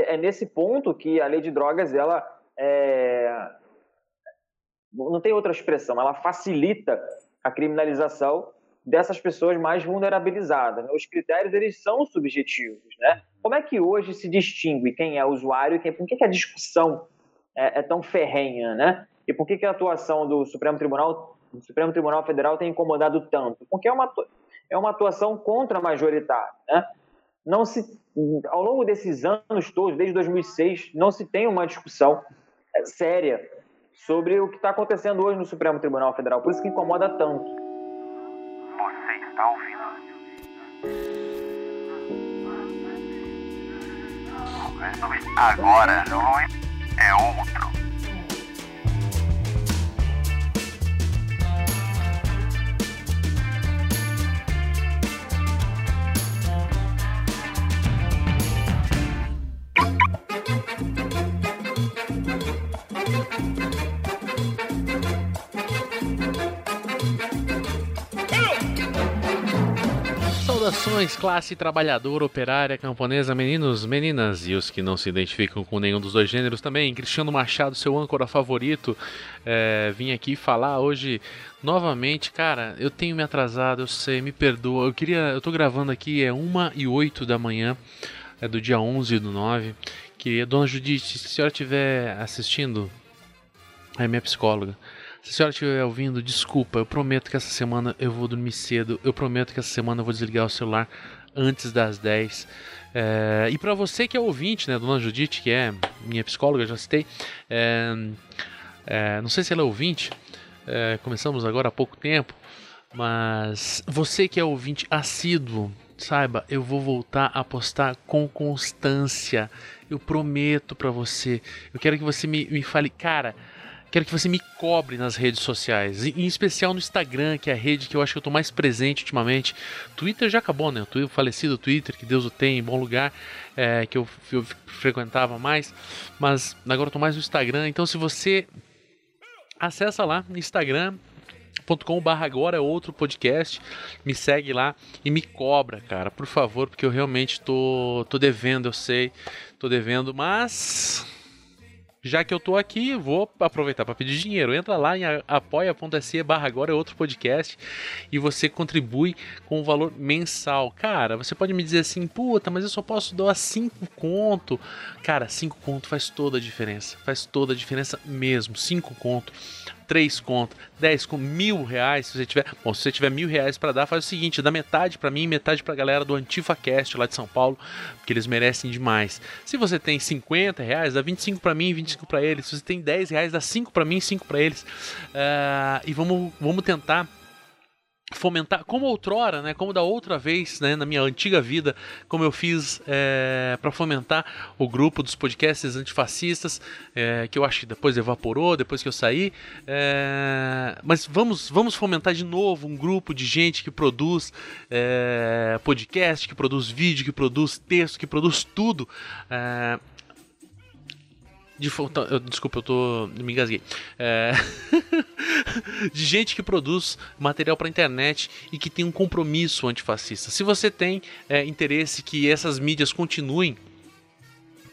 É nesse ponto que a lei de drogas, ela é... não tem outra expressão, ela facilita a criminalização dessas pessoas mais vulnerabilizadas. Né? Os critérios eles são subjetivos, né? Como é que hoje se distingue quem é usuário e quem? Por que, que a discussão é, é, tão ferrenha, né? E por que, que a atuação do Supremo Tribunal, do Supremo Tribunal Federal tem incomodado tanto? Porque é uma é uma atuação contra majoritária, né? Não se ao longo desses anos todos, desde 2006, não se tem uma discussão é, séria sobre o que está acontecendo hoje no Supremo Tribunal Federal. Por isso que incomoda tanto está ouvindo. Agora, Luiz, é outro. Saudações, classe trabalhadora, operária, camponesa, meninos, meninas e os que não se identificam com nenhum dos dois gêneros também. Cristiano Machado, seu âncora favorito, é, vim aqui falar hoje novamente. Cara, eu tenho me atrasado, eu sei, me perdoa. Eu queria, eu tô gravando aqui, é 1 e 8 da manhã, é do dia 11 do 9. Que, dona Judite, se a senhora estiver assistindo, é minha psicóloga. Se a senhora estiver ouvindo, desculpa, eu prometo que essa semana eu vou dormir cedo. Eu prometo que essa semana eu vou desligar o celular antes das 10. É, e para você que é ouvinte, né, Dona Judite, que é minha psicóloga, já citei, é, é, não sei se ela é ouvinte, começamos agora há pouco tempo, mas você que é ouvinte assíduo, saiba, eu vou voltar a postar com constância. Eu prometo para você. Eu quero que você me, me fale, cara Quero que você me cobre nas redes sociais, em especial no Instagram, que é a rede que eu acho que eu estou mais presente ultimamente. Twitter já acabou, né? O falecido Twitter, que Deus o tem, em bom lugar, é, que eu, eu, frequentava mais, mas agora eu tô mais no Instagram. Então, se você acessa lá no Instagram, agora é outro podcast. Me segue lá e me cobra, cara, por favor, porque eu realmente tô, tô devendo, eu sei, tô devendo, mas já que eu tô aqui, vou aproveitar para pedir dinheiro. Entra lá em apoia.se barra agora é outro podcast e você contribui com o valor mensal. Cara, você pode me dizer assim, puta, mas eu só posso doar 5 conto. Cara, 5 conto faz toda a diferença. Faz toda a diferença mesmo. 5 conto 3 conto, 10 com mil reais, se você tiver. Bom, se você tiver mil reais para dar, faz o seguinte: dá metade para mim, metade para a galera do AntifaCast lá de São Paulo, porque eles merecem demais. Se você tem 50 reais, dá 25 para mim, 25 para eles. Se você tem 10 reais, dá 5 para mim, 5 para eles. Uh, e vamos, vamos tentar fomentar, como outrora, né, como da outra vez, né, na minha antiga vida, como eu fiz é, para fomentar o grupo dos podcasts antifascistas, é, que eu acho que depois evaporou, depois que eu saí, é, mas vamos, vamos fomentar de novo um grupo de gente que produz podcast, que produz vídeo, que produz texto, que produz tudo de, eu, desculpa, eu tô. me engasguei. É, de gente que produz material para internet e que tem um compromisso antifascista. Se você tem é, interesse que essas mídias continuem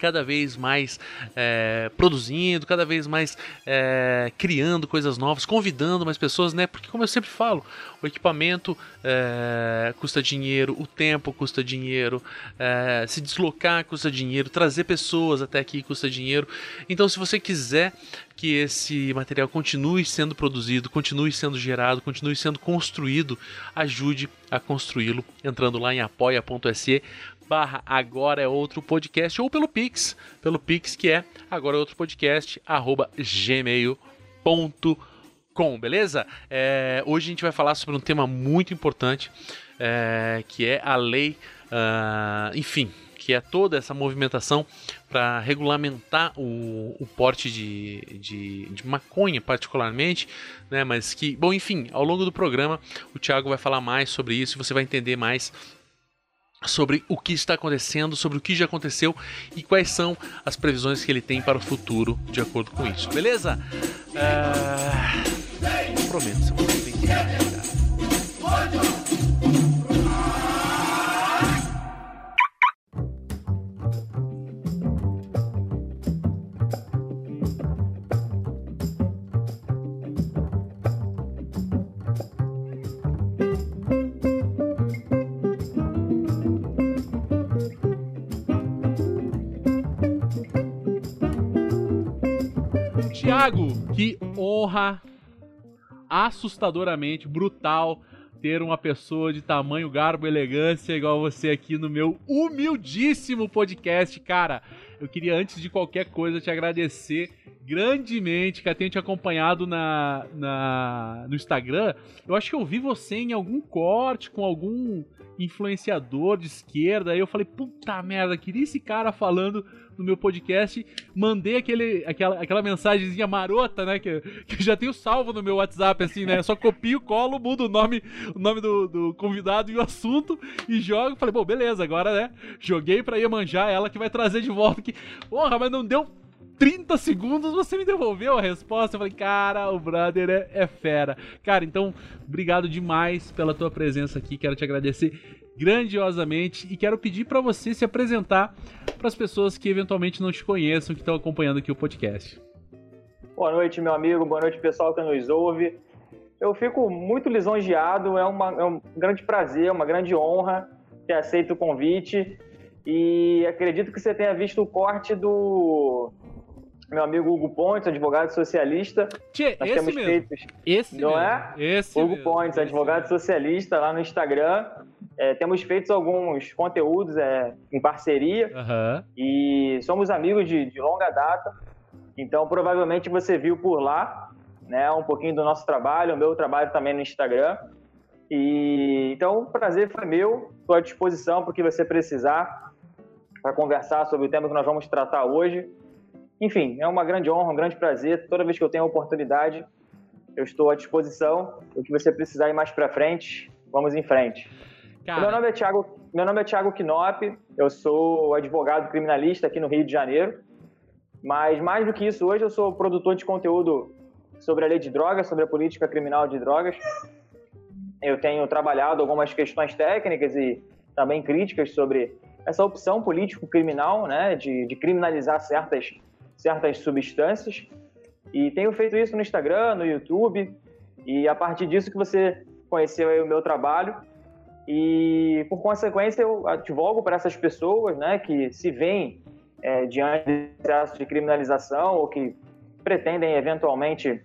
cada vez mais é, produzindo, cada vez mais é, criando coisas novas, convidando mais pessoas, né? Porque, como eu sempre falo, o equipamento é, custa dinheiro, o tempo custa dinheiro, é, se deslocar custa dinheiro, trazer pessoas até aqui custa dinheiro. Então, se você quiser que esse material continue sendo produzido, continue sendo gerado, continue sendo construído, ajude a construí-lo entrando lá em apoia.se barra agora é outro podcast ou pelo Pix, pelo Pix que é agora é outro podcast arroba gmail.com, beleza? É, hoje a gente vai falar sobre um tema muito importante é, que é a lei, uh, enfim, que é toda essa movimentação para regulamentar o, o porte de, de, de, maconha, particularmente, né? Mas que, bom, enfim, ao longo do programa o Thiago vai falar mais sobre isso e você vai entender mais sobre o que está acontecendo, sobre o que já aconteceu e quais são as previsões que ele tem para o futuro de acordo com isso. Beleza? Uh... Prometo, você vai bem. Honra assustadoramente, brutal ter uma pessoa de tamanho, garbo, elegância igual você aqui no meu humildíssimo podcast, cara. Eu queria antes de qualquer coisa te agradecer grandemente, que tenho te acompanhado na, na, no Instagram. Eu acho que eu vi você em algum corte com algum influenciador de esquerda. Aí eu falei, puta merda, queria esse cara falando no meu podcast. Mandei aquele, aquela, aquela mensagenzinha marota, né? Que, que já tenho salvo no meu WhatsApp, assim, né? Só copio, colo, mudo o nome, o nome do, do convidado e o assunto e jogo. Falei, bom, beleza, agora, né? Joguei pra manjar ela que vai trazer de volta aqui. Porra, mas não deu 30 segundos você me devolveu a resposta. Eu falei, cara, o brother é, é, fera. Cara, então, obrigado demais pela tua presença aqui. Quero te agradecer grandiosamente e quero pedir para você se apresentar para as pessoas que eventualmente não te conheçam, que estão acompanhando aqui o podcast. Boa noite, meu amigo. Boa noite, pessoal que nos ouve. Eu fico muito lisonjeado. É, uma, é um grande prazer, uma grande honra ter aceito o convite. E acredito que você tenha visto o corte do meu amigo Hugo Pontes, advogado socialista. Tchê, Nós esse temos mesmo. Feitos, esse não mesmo. é? Esse Hugo mesmo. Pontes, advogado socialista, lá no Instagram. É, temos feito alguns conteúdos é, em parceria uhum. e somos amigos de, de, longa data. Então, provavelmente você viu por lá né, um pouquinho do nosso trabalho, o meu trabalho também no Instagram. E então, o prazer foi meu. Estou à disposição para o que você precisar para conversar sobre o tema que nós vamos tratar hoje. Enfim, é uma grande honra, um grande prazer. Toda vez que eu tenho a oportunidade, eu estou à disposição. O que você precisar ir mais para frente, vamos em frente. Cara... Meu nome é Thiago, meu nome é Thiago Knop, eu sou advogado criminalista aqui no Rio de Janeiro. Mas mais do que isso, hoje eu sou produtor de conteúdo sobre a lei de drogas, sobre a política criminal de drogas. Eu tenho trabalhado algumas questões técnicas e também críticas sobre essa opção político-criminal, né, de, de criminalizar certas certas substâncias. E tenho feito isso no Instagram, no YouTube, e a partir disso que você conheceu o meu trabalho. E, por consequência, eu advogo para essas pessoas né, que se veem é, diante de processo de criminalização ou que pretendem, eventualmente,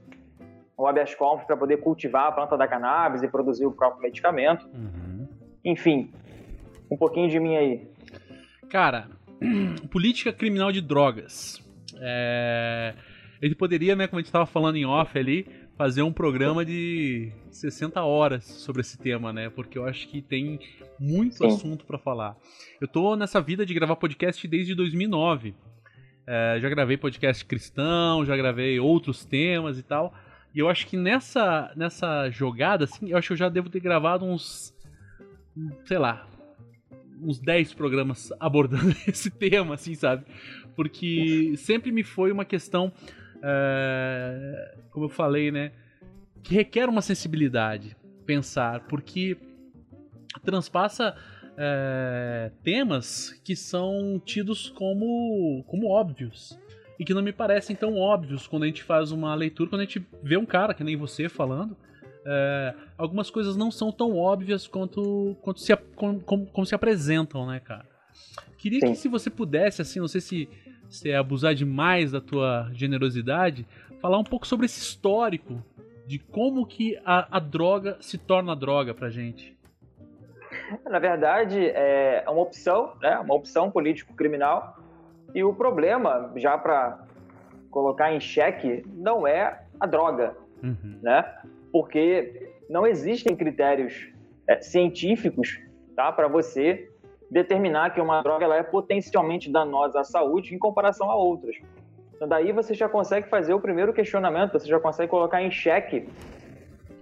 o habeas corpus para poder cultivar a planta da cannabis e produzir o próprio medicamento. Uhum. Enfim, um pouquinho de mim aí. Cara, política criminal de drogas. É... Ele poderia, né, como a gente estava falando em off ali, fazer um programa de 60 horas sobre esse tema, né? Porque eu acho que tem muito Sim. assunto para falar. Eu tô nessa vida de gravar podcast desde 2009. É, já gravei podcast cristão, já gravei outros temas e tal. E eu acho que nessa, nessa jogada, assim, eu acho que eu já devo ter gravado uns. Sei lá. Uns 10 programas abordando esse tema, assim, sabe? Porque sempre me foi uma questão, é, como eu falei, né, que requer uma sensibilidade pensar, porque transpassa é, temas que são tidos como, como óbvios e que não me parecem tão óbvios quando a gente faz uma leitura, quando a gente vê um cara que nem você falando. É, algumas coisas não são tão óbvias quanto, quanto se, como, como se apresentam, né, cara? Queria Sim. que se você pudesse, assim, não sei se você abusar demais da tua generosidade, falar um pouco sobre esse histórico de como que a, a droga se torna droga pra gente. Na verdade, é uma opção, né? Uma opção político-criminal. E o problema, já para colocar em xeque, não é a droga, uhum. né? Porque não existem critérios é, científicos, tá? Para você determinar que uma droga ela é potencialmente danosa à saúde em comparação a outras. Então, daí você já consegue fazer o primeiro questionamento, você já consegue colocar em xeque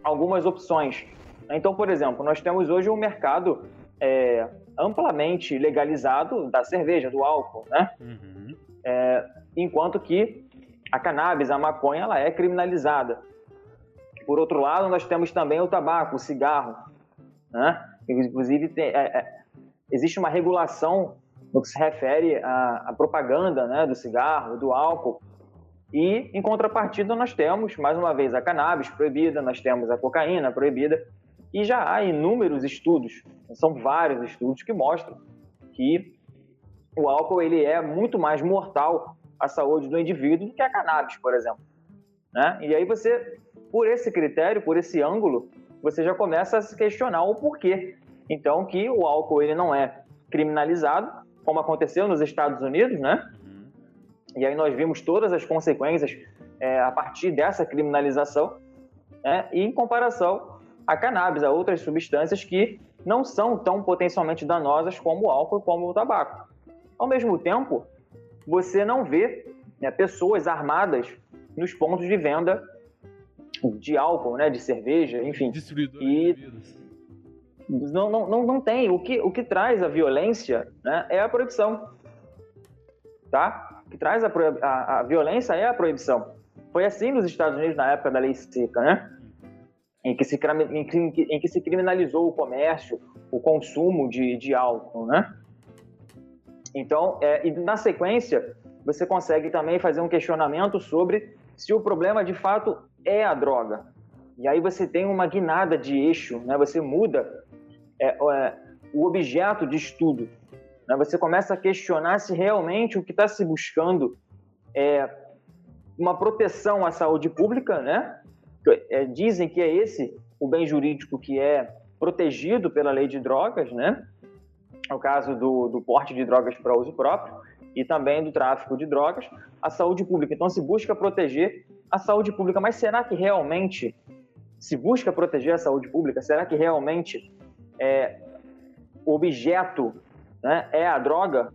algumas opções. Então, por exemplo, nós temos hoje um mercado é, amplamente legalizado da cerveja, do álcool, né? Uhum. É, enquanto que a cannabis, a maconha, ela é criminalizada. Por outro lado, nós temos também o tabaco, o cigarro, né? Inclusive, tem, é, é existe uma regulação no que se refere à, à propaganda né, do cigarro, do álcool. E, em contrapartida, nós temos, mais uma vez, a cannabis proibida, nós temos a cocaína proibida, e já há inúmeros estudos, são vários estudos que mostram que o álcool ele é muito mais mortal à saúde do indivíduo do que a cannabis, por exemplo. Né? E aí você, por esse critério, por esse ângulo, você já começa a se questionar o porquê. Então, que o álcool ele não é criminalizado, como aconteceu nos Estados Unidos, né? Uhum. E aí nós vimos todas as consequências é, a partir dessa criminalização, né? e em comparação a cannabis, a outras substâncias que não são tão potencialmente danosas como o álcool e como o tabaco. Ao mesmo tempo, você não vê né, pessoas armadas nos pontos de venda de álcool, né, de cerveja, enfim. e não, não, não, não tem. O que, o que traz a violência né, é a proibição. Tá? O que traz a, a, a violência é a proibição. Foi assim nos Estados Unidos na época da lei seca, né? Em que se, em que, em que se criminalizou o comércio, o consumo de, de álcool, né? Então, é, e na sequência, você consegue também fazer um questionamento sobre se o problema de fato é a droga. E aí você tem uma guinada de eixo, né? Você muda é, é, o objeto de estudo. Né? Você começa a questionar se realmente o que está se buscando é uma proteção à saúde pública, né? É, dizem que é esse o bem jurídico que é protegido pela lei de drogas, né? É o caso do, do porte de drogas para uso próprio e também do tráfico de drogas, a saúde pública. Então se busca proteger a saúde pública, mas será que realmente se busca proteger a saúde pública? Será que realmente é, objeto né, é a droga?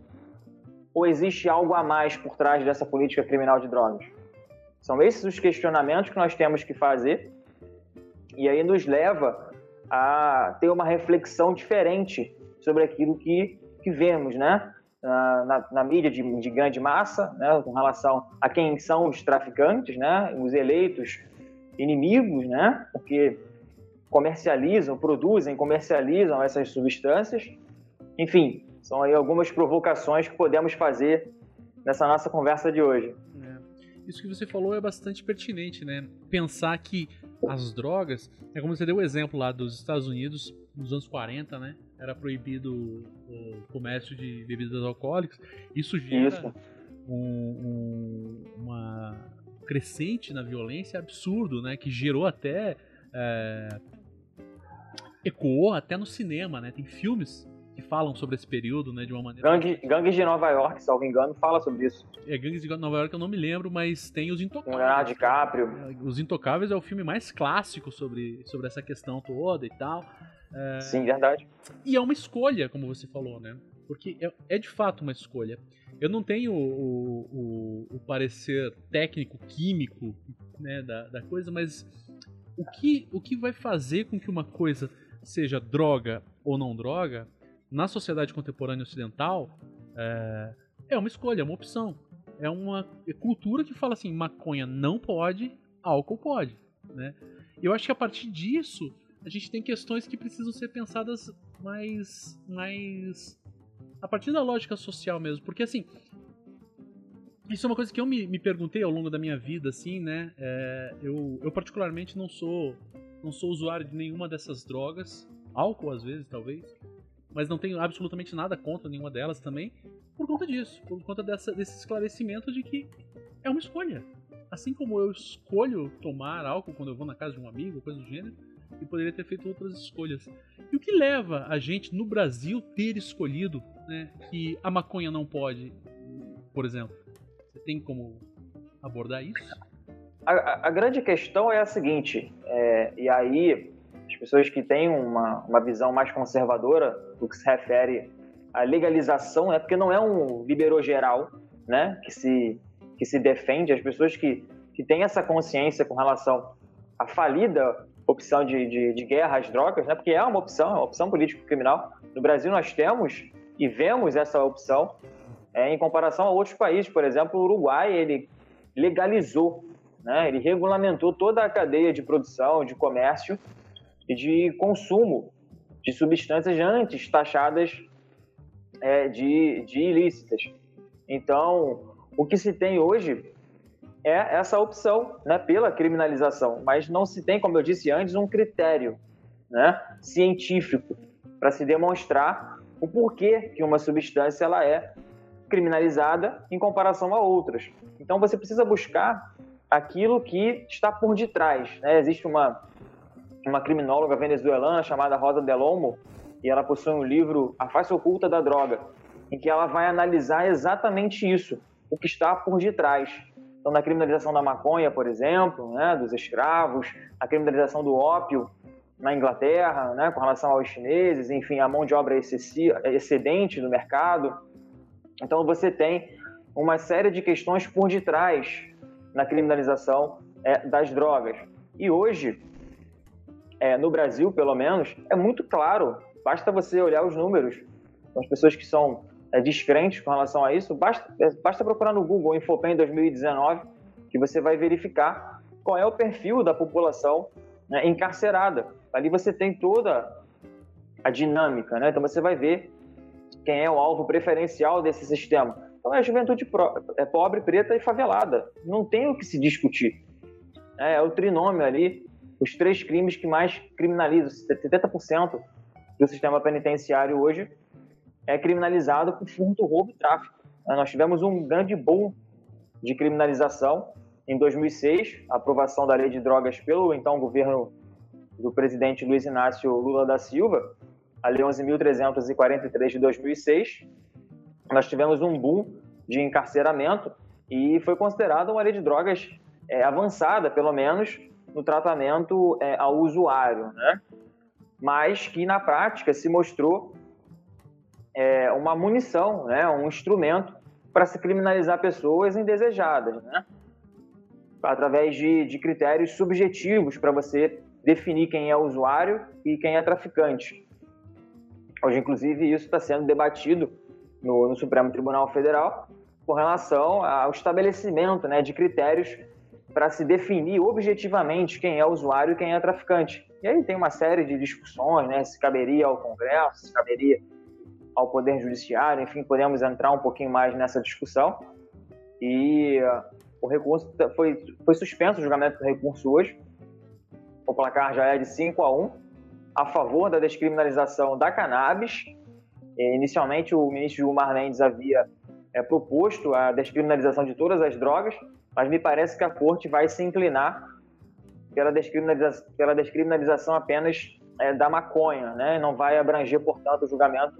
Ou existe algo a mais por trás dessa política criminal de drogas? São esses os questionamentos que nós temos que fazer e aí nos leva a ter uma reflexão diferente sobre aquilo que, que vemos, né? Na, na, na mídia de, de, grande massa, né? com relação a quem são os traficantes, né? Os eleitos inimigos, né? Porque comercializam, produzem, comercializam essas substâncias. Enfim, são aí algumas provocações que podemos fazer nessa nossa conversa de hoje isso que você falou é bastante pertinente, né? Pensar que as drogas, é como você deu o exemplo lá dos Estados Unidos, nos anos 40, né? Era proibido o comércio de bebidas alcoólicas. Isso gera isso. Um, um, uma crescente na violência absurdo, né? Que gerou até. É, ecoou até no cinema, né? Tem filmes que falam sobre esse período, né, de uma maneira... Gangue, Gangues de Nova York, se me engano, fala sobre isso. É, Gangues de Nova York eu não me lembro, mas tem Os Intocáveis. Leonardo DiCaprio. É, Os Intocáveis é o filme mais clássico sobre, sobre essa questão toda e tal. É... Sim, verdade. E é uma escolha, como você falou, né? Porque é, é de fato uma escolha. Eu não tenho o, o, o parecer técnico, químico né, da, da coisa, mas o que, o que vai fazer com que uma coisa seja droga ou não droga na sociedade contemporânea ocidental, é, é uma escolha, é uma opção. É uma cultura que fala assim: maconha não pode, álcool pode. Né? Eu acho que a partir disso, a gente tem questões que precisam ser pensadas mais. mais a partir da lógica social mesmo. Porque assim. Isso é uma coisa que eu me, me perguntei ao longo da minha vida, assim, né? É, eu, eu particularmente não sou não sou usuário de nenhuma dessas drogas, álcool às vezes, talvez mas não tenho absolutamente nada contra nenhuma delas também, por conta disso, por conta dessa, desse esclarecimento de que é uma escolha. Assim como eu escolho tomar álcool quando eu vou na casa de um amigo, coisa do gênero, e poderia ter feito outras escolhas. E o que leva a gente no Brasil ter escolhido né, que a maconha não pode, por exemplo? Você tem como abordar isso? A, a grande questão é a seguinte, é, e aí as pessoas que têm uma, uma visão mais conservadora do que se refere à legalização, né? porque não é um liberou geral né? que, se, que se defende, as pessoas que, que têm essa consciência com relação à falida opção de, de, de guerra às drogas, né? porque é uma opção, é uma opção político-criminal. No Brasil nós temos e vemos essa opção é, em comparação a outros países, por exemplo, o Uruguai, ele legalizou, né? ele regulamentou toda a cadeia de produção, de comércio e de consumo de substâncias antes taxadas é, de, de ilícitas. Então, o que se tem hoje é essa opção né, pela criminalização, mas não se tem, como eu disse antes, um critério né, científico para se demonstrar o porquê que uma substância ela é criminalizada em comparação a outras. Então você precisa buscar aquilo que está por detrás. Né? Existe uma, uma criminóloga venezuelana chamada Rosa Delomo, e ela possui um livro, A Face Oculta da Droga, em que ela vai analisar exatamente isso, o que está por detrás. Então, na criminalização da maconha, por exemplo, né, dos escravos, a criminalização do ópio na Inglaterra, né, com relação aos chineses, enfim, a mão de obra excedente do mercado. Então, você tem uma série de questões por detrás na criminalização é, das drogas. E hoje, é, no Brasil, pelo menos, é muito claro, basta você olhar os números. As pessoas que são é, descrentes com relação a isso, basta, é, basta procurar no Google Infopen 2019, que você vai verificar qual é o perfil da população né, encarcerada. Ali você tem toda a dinâmica, né? Então você vai ver quem é o alvo preferencial desse sistema. Então é a juventude é pobre, preta e favelada. Não tem o que se discutir. É, é o trinômio ali, os três crimes que mais criminalizam. 70% do sistema penitenciário hoje é criminalizado por furto, roubo e tráfico. É, nós tivemos um grande boom de criminalização em 2006, a aprovação da lei de drogas pelo então governo do presidente Luiz Inácio Lula da Silva, a lei 11.343 de 2006. Nós tivemos um boom de encarceramento e foi considerada uma lei de drogas é, avançada, pelo menos, no tratamento é, ao usuário, né? mas que na prática se mostrou é, uma munição, né, um instrumento para se criminalizar pessoas indesejadas, né? através de, de critérios subjetivos para você definir quem é usuário e quem é traficante. Hoje, inclusive, isso está sendo debatido no, no, Supremo Tribunal Federal com relação ao estabelecimento né, de critérios para se definir objetivamente quem é usuário e quem é traficante. E aí tem uma série de discussões, né, se caberia ao Congresso, se caberia ao Poder Judiciário, enfim, podemos entrar um pouquinho mais nessa discussão. E uh, o recurso foi, foi suspenso o julgamento do recurso hoje. O placar já é de 5 a 1 a favor da descriminalização da cannabis. E, inicialmente, o ministro Gilmar Mendes havia é, proposto a descriminalização de todas as drogas, mas me parece que a corte vai se inclinar pela, descriminaliza pela descriminalização apenas é, da maconha, né? não vai abranger, portanto, o julgamento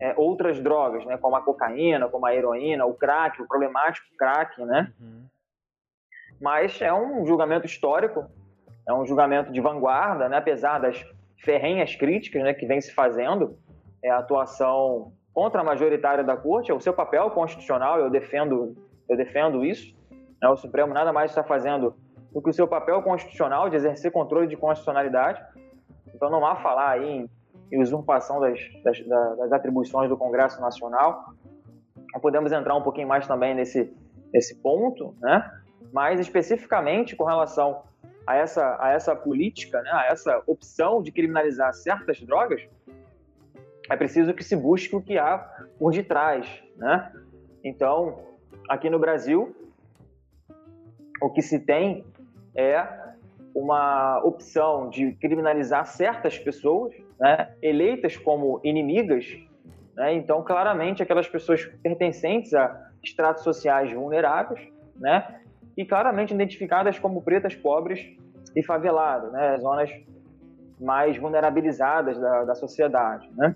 é, outras drogas, né, como a cocaína, como a heroína, o crack, o problemático crack, né? Uhum. Mas é um julgamento histórico, é um julgamento de vanguarda, né, apesar das ferrenhas críticas né, que vem se fazendo, é atuação contra a majoritária da corte, é o seu papel constitucional, eu defendo, eu defendo isso. Né, o Supremo nada mais está fazendo do que o seu papel constitucional de exercer controle de constitucionalidade. Então não há falar aí em usurpação das, das, das atribuições do Congresso Nacional. Podemos entrar um pouquinho mais também nesse, nesse ponto, né? mas especificamente com relação a essa, a essa política, né? a essa opção de criminalizar certas drogas, é preciso que se busque o que há por detrás. Né? Então, aqui no Brasil, o que se tem é uma opção de criminalizar certas pessoas, né, eleitas como inimigas, né, então claramente aquelas pessoas pertencentes a estratos sociais vulneráveis, né, e claramente identificadas como pretas, pobres e faveladas, né, zonas mais vulnerabilizadas da, da sociedade, né.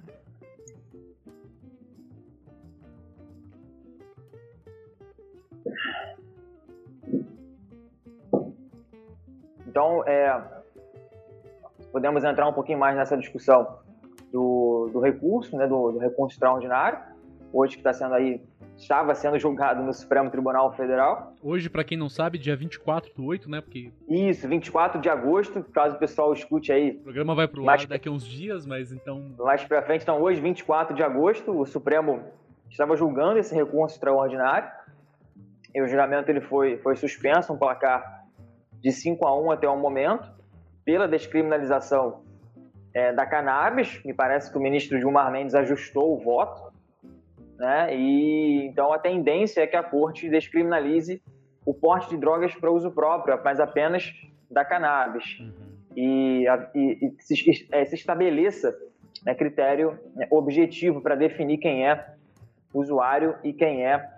Então, é, podemos entrar um pouquinho mais nessa discussão do, do recurso, né, do, do recurso extraordinário, hoje que está sendo aí, estava sendo julgado no Supremo Tribunal Federal. Hoje, para quem não sabe, dia 24 do 8, né? Porque... Isso, 24 de agosto, caso o pessoal escute aí. O programa vai para o ar daqui a uns dias, mas então... Mais para frente, então hoje, 24 de agosto, o Supremo estava julgando esse recurso extraordinário, e o julgamento ele foi, foi suspenso, um placar de 5 a 1 até o momento, pela descriminalização é, da cannabis. Me parece que o ministro Gilmar Mendes ajustou o voto. Né? E então a tendência é que a corte descriminalize o porte de drogas para uso próprio, mas apenas da cannabis. Uhum. E, e, e se, é, se, estabeleça né, critério né, objetivo para definir quem é usuário e quem é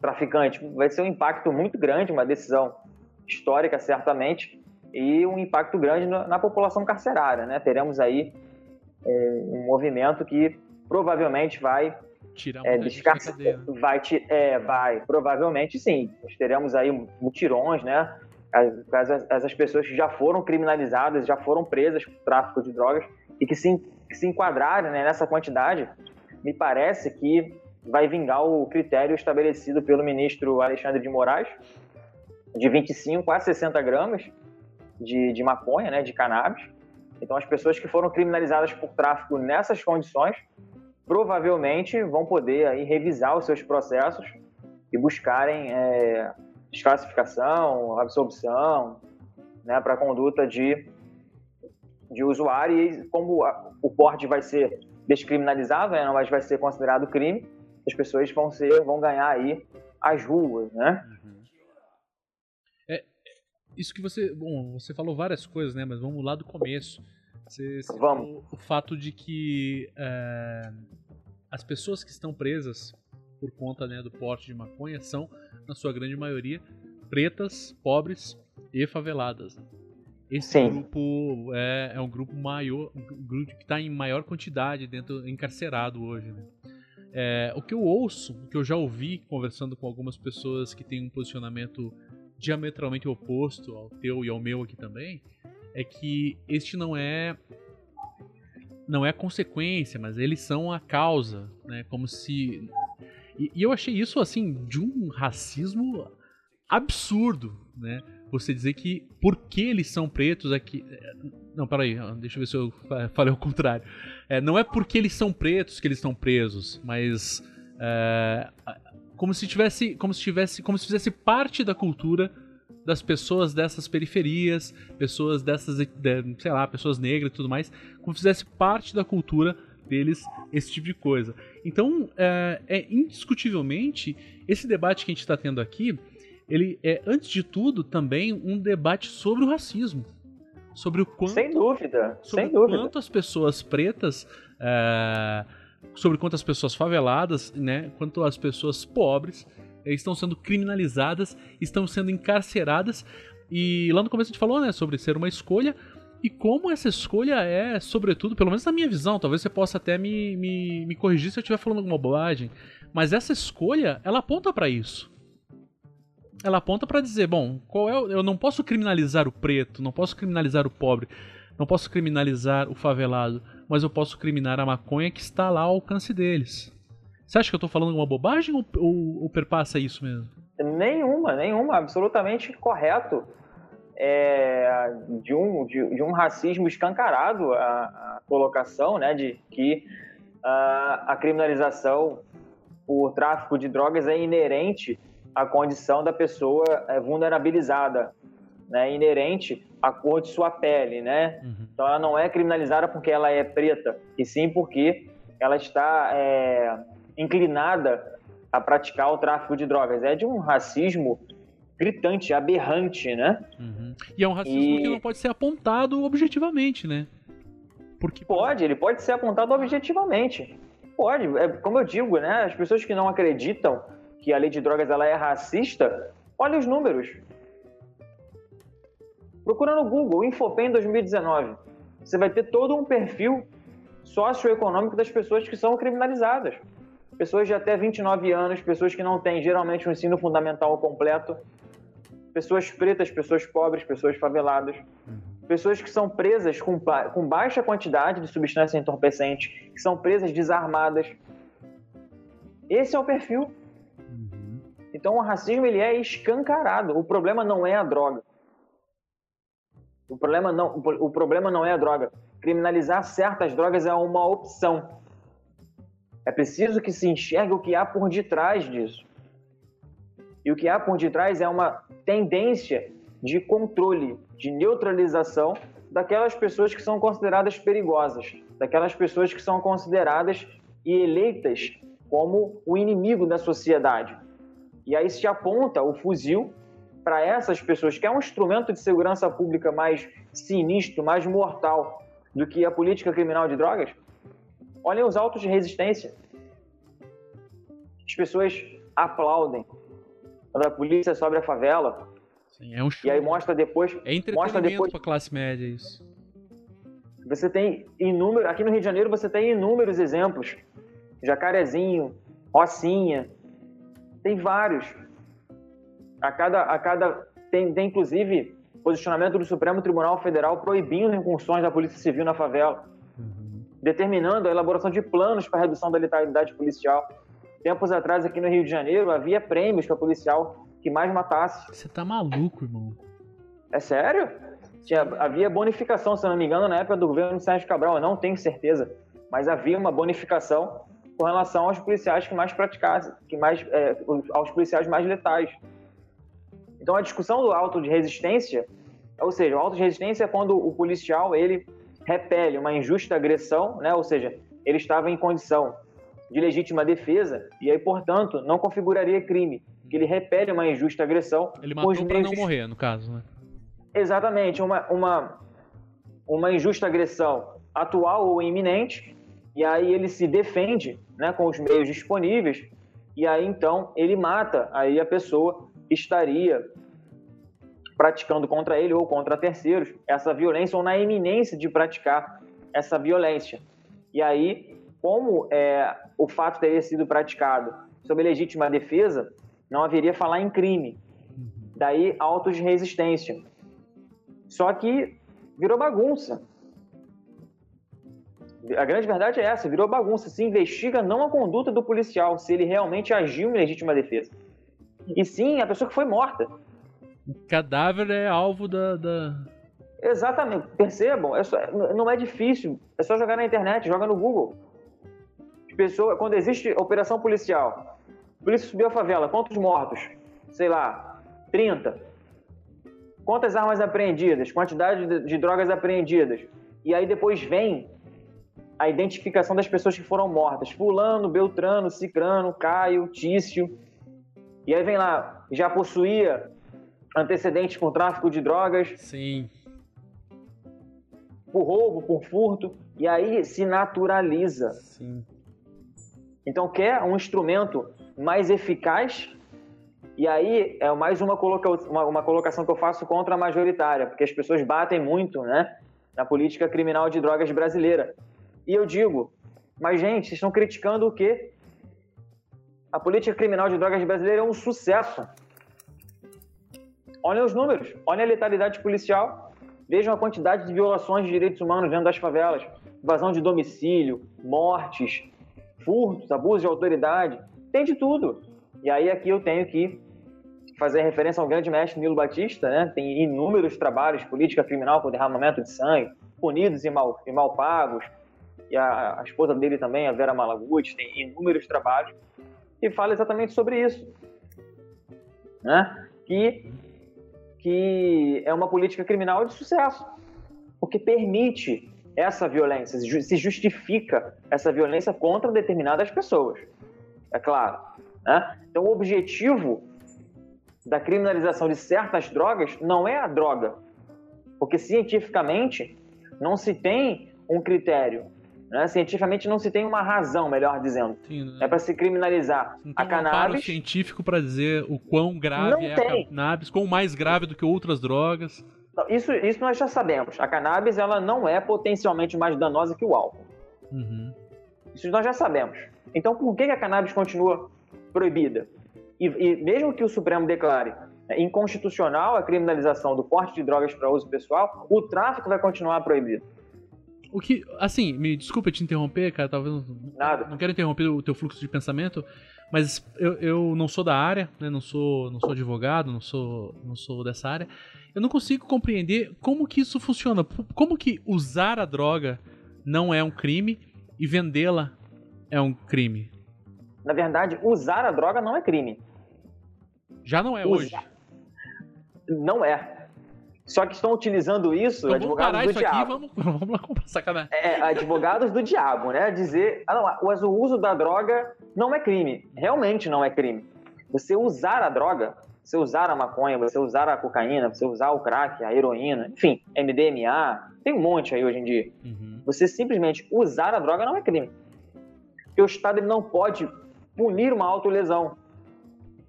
traficante. Vai ser um impacto muito grande uma decisão histórica, certamente, e um impacto grande na, na população carcerária. Né? Teremos aí é, um movimento que provavelmente vai tirar é, descarce... vai, é, vai, provavelmente sim. Nós teremos aí mutirões, né? As, as, as pessoas que já foram criminalizadas, já foram presas por tráfico de drogas e que se, que se enquadrarem né, nessa quantidade, me parece que vai vingar o critério estabelecido pelo ministro Alexandre de Moraes, de 25 a 60 gramas de, de maconha, né, de cannabis. Então, as pessoas que foram criminalizadas por tráfico nessas condições provavelmente vão poder aí revisar os seus processos e buscarem é, desclassificação, absorção, né, para conduta de, de usuário. E como a, o porte vai ser descriminalizado, né, mas vai ser considerado crime, as pessoas vão ser, vão ganhar aí as ruas, né? Uhum. Isso que você, bom, você falou várias coisas, né? Mas vamos lá do começo. Você, você vamos. o fato de que é, as pessoas que estão presas por conta né, do porte de maconha são, na sua grande maioria, pretas, pobres e faveladas. Né? Esse Sim. grupo é, é, um grupo maior, um grupo que está em maior quantidade dentro encarcerado hoje. Né? É, o que eu ouço, o que eu já ouvi conversando com algumas pessoas que têm um posicionamento diametralmente oposto ao teu e ao meu aqui também, é que este não é não é a consequência, mas eles são a causa, né? Como se e, e eu achei isso assim de um racismo absurdo, né? Você dizer que porque eles são pretos aqui. É não, peraí, deixa eu ver se eu falei o contrário. É, não é porque eles são pretos que eles estão presos, mas é, como se tivesse, como se tivesse, como se fizesse parte da cultura das pessoas dessas periferias, pessoas dessas, sei lá, pessoas negras e tudo mais, como fizesse parte da cultura deles esse tipo de coisa. Então, é, é indiscutivelmente esse debate que a gente está tendo aqui, ele é antes de tudo também um debate sobre o racismo, sobre o quanto, sem dúvida, sobre sem dúvida, quanto as pessoas pretas é, sobre quantas pessoas faveladas, né, quanto as pessoas pobres estão sendo criminalizadas, estão sendo encarceradas. E lá no começo a gente falou, né, sobre ser uma escolha e como essa escolha é, sobretudo, pelo menos na minha visão, talvez você possa até me, me, me corrigir se eu estiver falando alguma bobagem, mas essa escolha, ela aponta para isso. Ela aponta para dizer, bom, qual é, eu não posso criminalizar o preto, não posso criminalizar o pobre, não posso criminalizar o favelado, mas eu posso criminar a maconha que está lá ao alcance deles. Você acha que eu estou falando alguma bobagem ou, ou, ou, perpassa isso mesmo? Nenhuma, nenhuma, absolutamente correto. É, de, um, de, de, um racismo escancarado a, a, colocação né, de que a, a criminalização por tráfico de drogas é inerente à condição da pessoa é, vulnerabilizada, né, inerente à cor de sua pele, né? Uhum. Então ela não é criminalizada porque ela é preta, e sim porque ela está é, inclinada a praticar o tráfico de drogas. É de um racismo gritante, aberrante, né? Uhum. E é um racismo e... que não pode ser apontado objetivamente, né? Porque pode, ele pode ser apontado objetivamente. Pode, é, como eu digo, né? As pessoas que não acreditam que a lei de drogas ela é racista, olha os números. Procura no Google, Infopem 2019. Você vai ter todo um perfil socioeconômico das pessoas que são criminalizadas pessoas de até 29 anos, pessoas que não têm geralmente um ensino fundamental completo, pessoas pretas, pessoas pobres, pessoas faveladas, pessoas que são presas com, com baixa quantidade de substância entorpecente, que são presas desarmadas. Esse é o perfil. Então o racismo ele é escancarado. O problema não é a droga. O problema não, o problema não é a droga. Criminalizar certas drogas é uma opção. É preciso que se enxergue o que há por detrás disso. E o que há por detrás é uma tendência de controle, de neutralização daquelas pessoas que são consideradas perigosas, daquelas pessoas que são consideradas e eleitas como o inimigo da sociedade. E aí se aponta o fuzil para essas pessoas, que é um instrumento de segurança pública mais sinistro, mais mortal do que a política criminal de drogas, Olhem os autos de resistência. As pessoas aplaudem quando a polícia sobe a favela, Sim, é um show. E aí mostra depois. É mostra entretenimento depois pra classe média isso. Você tem inúmeros. Aqui no Rio de Janeiro você tem inúmeros exemplos. Jacarezinho, Rocinha. Tem vários. A cada. A cada tem, tem inclusive posicionamento do Supremo Tribunal Federal proibindo incursões da Polícia Civil na favela, Uhum. determinando a elaboração de planos para redução da letalidade policial. Tempos atrás, aqui no Rio de Janeiro, havia prêmios para policial que mais matasse. Você tá maluco, irmão. É sério? Tinha, havia bonificação, se não me engano, na época do governo Sérgio Cabral, eu não tenho certeza, mas havia uma bonificação com relação aos policiais que mais praticassem, que mais, é, aos policiais mais letais. Então a discussão do auto de resistência, ou seja, o auto de resistência é quando o policial ele repele uma injusta agressão, né? Ou seja, ele estava em condição de legítima defesa e aí, portanto, não configuraria crime, que ele repele uma injusta agressão. Ele matou não meios- morrer, no caso, né? Exatamente, uma, uma, uma injusta agressão atual ou iminente, e aí ele se defende né, com os meios disponíveis, e aí então ele mata, aí a pessoa estaria praticando contra ele ou contra terceiros essa violência ou na iminência de praticar essa violência. E aí, como é, o fato teria sido praticado sob legítima defesa, não haveria falar em crime. Daí, autos de resistência. Só que virou bagunça. A grande verdade é essa, virou bagunça. Se investiga não a conduta do policial, se ele realmente agiu em legítima defesa. E sim a pessoa que foi morta. O cadáver é alvo da. da... Exatamente. Percebam, é só- não é difícil. É só jogar na internet, joga no Google. As pessoas, quando existe operação policial, polícia subiu a favela, quantos mortos? Sei lá, 30. Quantas armas apreendidas? Quantidade de, de drogas apreendidas? E aí depois vem a identificação das pessoas que foram mortas. Fulano, Beltrano, Cicrano, Caio, Tício. E aí vem lá, já possuía antecedentes com tráfico de drogas, Sim. por roubo, por furto, e aí se naturaliza. Sim. Então quer um instrumento mais eficaz, e aí é mais uma, coloca, uma, uma colocação que eu faço contra a majoritária, porque as pessoas batem muito né, na política criminal de drogas brasileira. E eu digo, mas gente, vocês estão criticando o quê? A política criminal de drogas brasileira é um sucesso. Olhem os números, olhem a letalidade policial, vejam a quantidade de violações de direitos humanos dentro das favelas, invasão de domicílio, mortes, furtos, abuso de autoridade, tem de tudo. E aí aqui eu tenho que fazer referência ao grande mestre Nilo Batista, né? Tem inúmeros trabalhos, política criminal com derramamento de sangue, punidos e mal, e mal pagos. E a, a esposa dele também, a Vera Malaguti, tem inúmeros trabalhos que fala exatamente sobre isso, né? Que que é uma política criminal de sucesso, porque permite essa violência, se justifica essa violência contra determinadas pessoas, é claro. Né? Então, o objetivo da criminalização de certas drogas não é a droga, porque cientificamente não se tem um critério, né? cientificamente não se tem uma razão, melhor dizendo. Sim, É para se criminalizar Não a um cannabis. científico pra dizer o quão grave Não é tem. a cannabis, quão mais grave do que outras drogas. Isso, isso nós já sabemos. A cannabis ela não é potencialmente mais danosa que o álcool. Uhum. Isso nós já sabemos. Então, por que que a cannabis continua proibida? E, e mesmo que o Supremo declare né, inconstitucional a criminalização do porte de drogas para uso pessoal, o tráfico vai continuar proibido. O que, assim, me desculpa te interromper, cara, talvez não- Nada. não quero interromper o teu fluxo de pensamento, mas eu, eu não sou da área, né? Não sou, não sou advogado, não sou, não sou dessa área. Eu não consigo compreender como que isso funciona. Como que usar a droga não é um crime e vendê-la é um crime? Na verdade, usar a droga não é crime. Já não é Usar- hoje. Não é. Só que estão utilizando isso Então advogados parar do isso aqui, diabo. vamos, vamos lá comprar sacanagem. é, advogados do diabo, né? Dizer, ah, não, o uso da droga não é crime. Realmente não é crime. Você usar a droga, você usar a maconha, você usar a cocaína, você usar o crack, a heroína, enfim, MDMA, tem um monte aí hoje em dia. Uhum. Você simplesmente usar a droga não é crime. Porque o Estado ele não pode punir uma autolesão.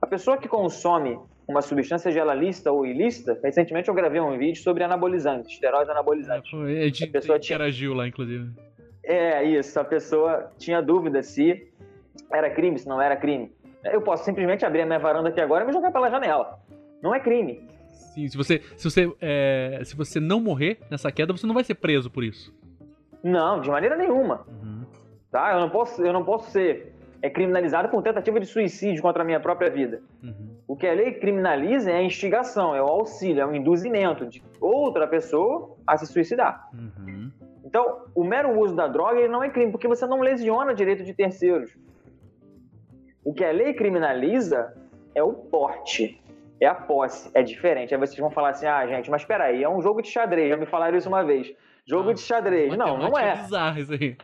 A pessoa que consome uma substância ela lícita ou ilícita, recentemente eu gravei um vídeo sobre anabolizantes, esteroides anabolizantes. É, a, a pessoa interagiu tinha... lá, inclusive. É, isso. A pessoa tinha dúvida se era crime, se não era crime. Eu posso simplesmente abrir a minha varanda aqui agora e me jogar pela janela. Não é crime. Sim, se você, se você, é, se você não morrer nessa queda, você não vai ser preso por isso. Não, de maneira nenhuma. Uhum. Tá? Eu não posso, eu não posso ser é, criminalizado por tentativa de suicídio contra a minha própria vida. Uhum. O que a lei criminaliza é a instigação, é o auxílio, é o induzimento de outra pessoa a se suicidar. Uhum. Então, o mero uso da droga não é crime, porque você não lesiona o direito de terceiros. O que a lei criminaliza é o porte, é a posse, é diferente. Aí vocês vão falar assim, ah, gente, mas peraí, é um jogo de xadrez, já me falaram isso uma vez. Jogo ah, de xadrez. Não, não é. bizarro isso aí.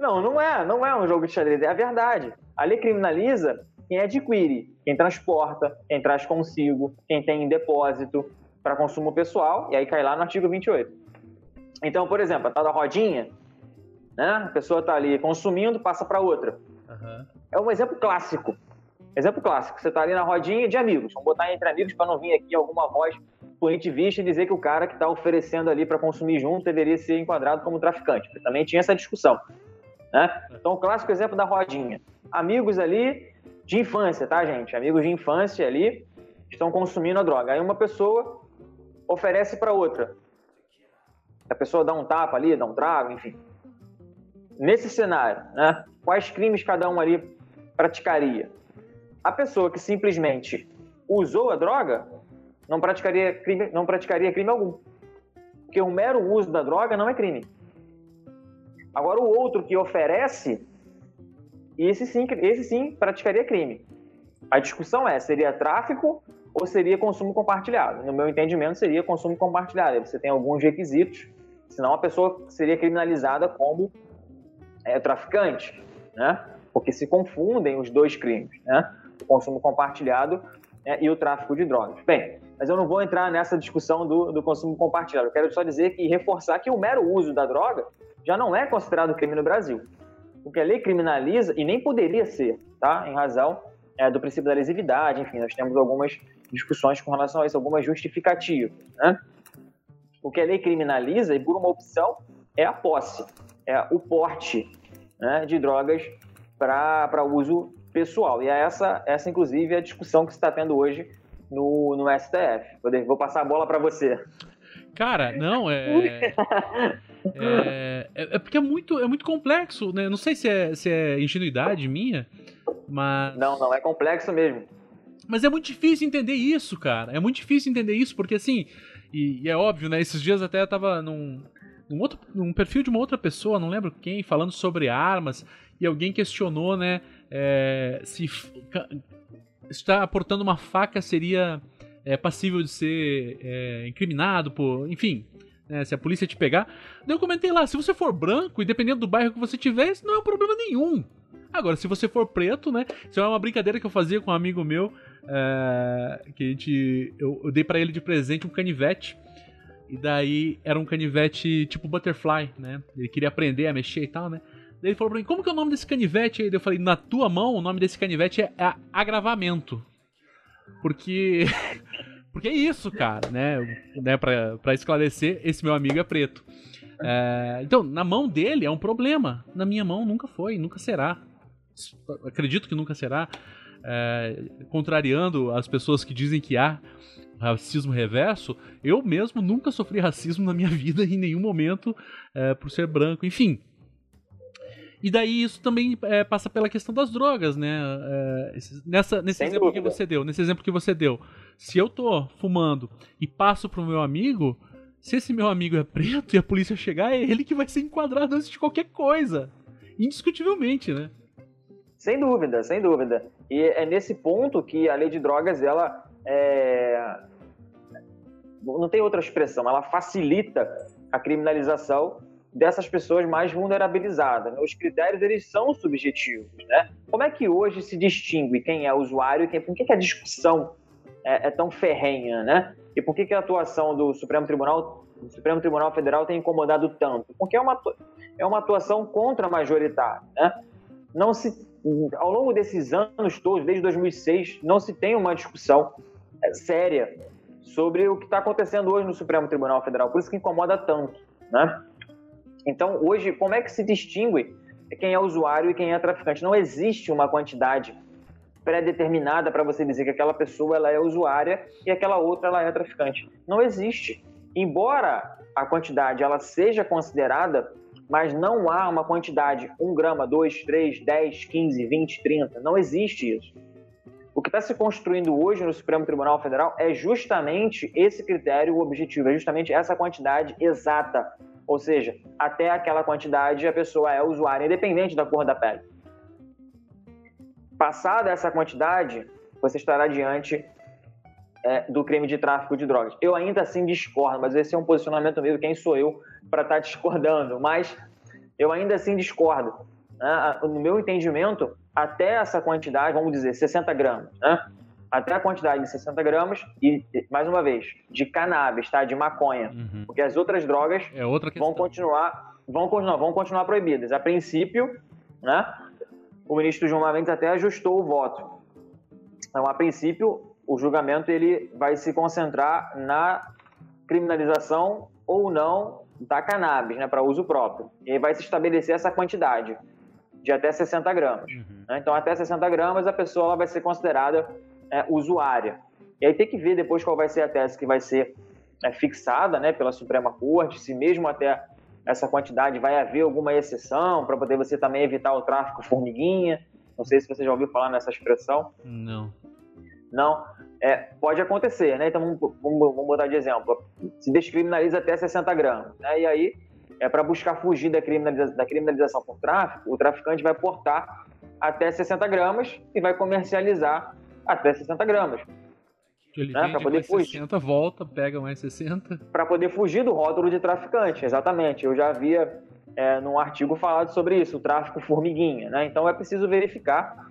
Não, não é, não é um jogo de xadrez, é a verdade. A lei criminaliza quem adquire, quem transporta, quem traz consigo, quem tem em depósito para consumo pessoal, e aí cai lá no artigo 28. Então, por exemplo, a tal da rodinha, né? A pessoa está ali consumindo, passa para outra. Uhum. É um exemplo clássico. Exemplo clássico. Você está ali na rodinha de amigos. Vamos botar entre amigos para não vir aqui alguma voz vista e dizer que o cara que está oferecendo ali para consumir junto deveria ser enquadrado como traficante. Porque também tinha essa discussão. Né? Então, o clássico exemplo da rodinha. Amigos ali de infância, tá, gente? Amigos de infância ali estão consumindo a droga. Aí uma pessoa oferece para outra. A pessoa dá um tapa ali, dá um trago, enfim. Nesse cenário, né? Quais crimes cada um ali praticaria? A pessoa que simplesmente usou a droga não praticaria crime, não praticaria crime algum. Porque o mero uso da droga não é crime. Agora, o outro que oferece, esse sim, esse sim praticaria crime. A discussão é: seria tráfico ou seria consumo compartilhado? No meu entendimento, seria consumo compartilhado. Você tem alguns requisitos, senão a pessoa seria criminalizada como é, traficante, né? Porque se confundem os dois crimes, né? O consumo compartilhado é, e o tráfico de drogas. Bem, mas eu não vou entrar nessa discussão do, do consumo compartilhado. Eu quero só dizer que reforçar que o mero uso da droga já não é considerado crime no Brasil. O que a lei criminaliza, e nem poderia ser, tá? em razão é, do princípio da lesividade, enfim, nós temos algumas discussões com relação a isso, algumas justificativas. Né? O que a lei criminaliza, e por uma opção, é a posse, é o porte né, de drogas para uso pessoal. E é essa, essa, inclusive, é a discussão que se está tendo hoje no, no STF. Vou passar a bola para você. Cara, não, é. É, é, é, porque é muito, é muito complexo, né? Não sei se é, se é ingenuidade minha, mas. Não, não, é complexo mesmo. Mas é muito difícil entender isso, cara. É muito difícil entender isso, porque assim. E, e é óbvio, né? Esses dias até eu tava num, num, outro, num perfil de uma outra pessoa, não lembro quem, falando sobre armas, e alguém questionou, né? É, se estar aportando uma faca seria é, passível de ser é, incriminado por. Enfim, né, se a polícia te pegar. Daí eu comentei lá, se você for branco, e dependendo do bairro que você tiver, isso não é um problema nenhum. Agora, se você for preto, né? Isso é uma brincadeira que eu fazia com um amigo meu. É, que a gente. Eu, eu dei para ele de presente um canivete. E daí era um canivete tipo butterfly, né? Ele queria aprender a mexer e tal, né? Daí ele falou pra mim, como que é o nome desse canivete aí? Eu falei, na tua mão, o nome desse canivete é agravamento. Porque Porque é isso, cara, né? né pra, esclarecer, esse meu amigo é preto. É, então, na mão dele é um problema. Na minha mão nunca foi, nunca será. Acredito que nunca será. É, contrariando as pessoas que dizem que há racismo reverso, eu mesmo nunca sofri racismo na minha vida em nenhum momento é, por ser branco. Enfim, e daí isso também é, passa pela questão das drogas, né? É, nessa, nesse Sem exemplo dúvida. que você deu, nesse exemplo que você deu, se eu tô fumando e passo pro meu amigo, se esse meu amigo é preto e a polícia chegar, é ele que vai ser enquadrado antes de qualquer coisa. Indiscutivelmente, né? Sem dúvida, sem dúvida. E é nesse ponto que a lei de drogas, ela é... não tem outra expressão, ela facilita a criminalização dessas pessoas mais vulnerabilizadas. Né? Os critérios eles são subjetivos, né? Como é que hoje se distingue quem é usuário e quem? Por que, que a discussão é, é, tão ferrenha, né? E por que, que a atuação do Supremo Tribunal, do Supremo Tribunal Federal tem incomodado tanto? Porque é uma é uma atuação contra majoritária, né? Não se ao longo desses anos todos, desde 2006, não se tem uma discussão é, séria sobre o que está acontecendo hoje no Supremo Tribunal Federal. Por isso que incomoda tanto, né? Então, hoje, como é que se distingue quem é usuário e quem é traficante? Não existe uma quantidade pré-determinada para você dizer que aquela pessoa ela é usuária e aquela outra ela é traficante. Não existe. Embora a quantidade ela seja considerada, mas não há uma quantidade 1 grama, 2, 3, 10, 15, 20, 30. Não existe isso. O que está se construindo hoje no Supremo Tribunal Federal é justamente esse critério o objetivo, é justamente essa quantidade exata. Ou seja, até aquela quantidade a pessoa é usuária, independente da cor da pele. Passada essa quantidade, você estará diante é, do crime de tráfico de drogas. Eu ainda assim discordo, mas esse é um posicionamento meu, quem sou eu para estar tá discordando? Mas eu ainda assim discordo. Né? No meu entendimento, até essa quantidade, vamos dizer, 60 gramas, né? Até a quantidade de 60 gramas e, mais uma vez, de cannabis, tá? de maconha, uhum. porque as outras drogas é outra vão continuar, vão continuar, vão continuar proibidas. A princípio, né? o ministro João Mendes até ajustou o voto. Então, a princípio, o julgamento ele vai se concentrar na criminalização ou não da cannabis, né, para uso próprio. E aí vai se estabelecer essa quantidade de até 60 gramas. Uhum. Né? Então, até 60 gramas, a pessoa vai ser considerada é, usuária. E aí tem que ver depois qual vai ser a tese que vai ser é, fixada né, pela Suprema Corte, se mesmo até essa quantidade vai haver alguma exceção para poder você também evitar o tráfico formiguinha. Não sei se você já ouviu falar nessa expressão. Não. Não. É, pode acontecer, né? Então vamos, vamos, botar de exemplo. Se descriminaliza até 60 gramas. Né? E aí, é para buscar fugir da, criminaliza da criminalização por tráfico, o traficante vai portar até 60 gramas e vai comercializar até 60 gramas. Ele né? Para poder fugir. 60, volta, pega mais 60. Para poder fugir do rótulo de traficante, exatamente. Eu já havia é, num artigo falado sobre isso, o tráfico formiguinha. Né? Então é preciso verificar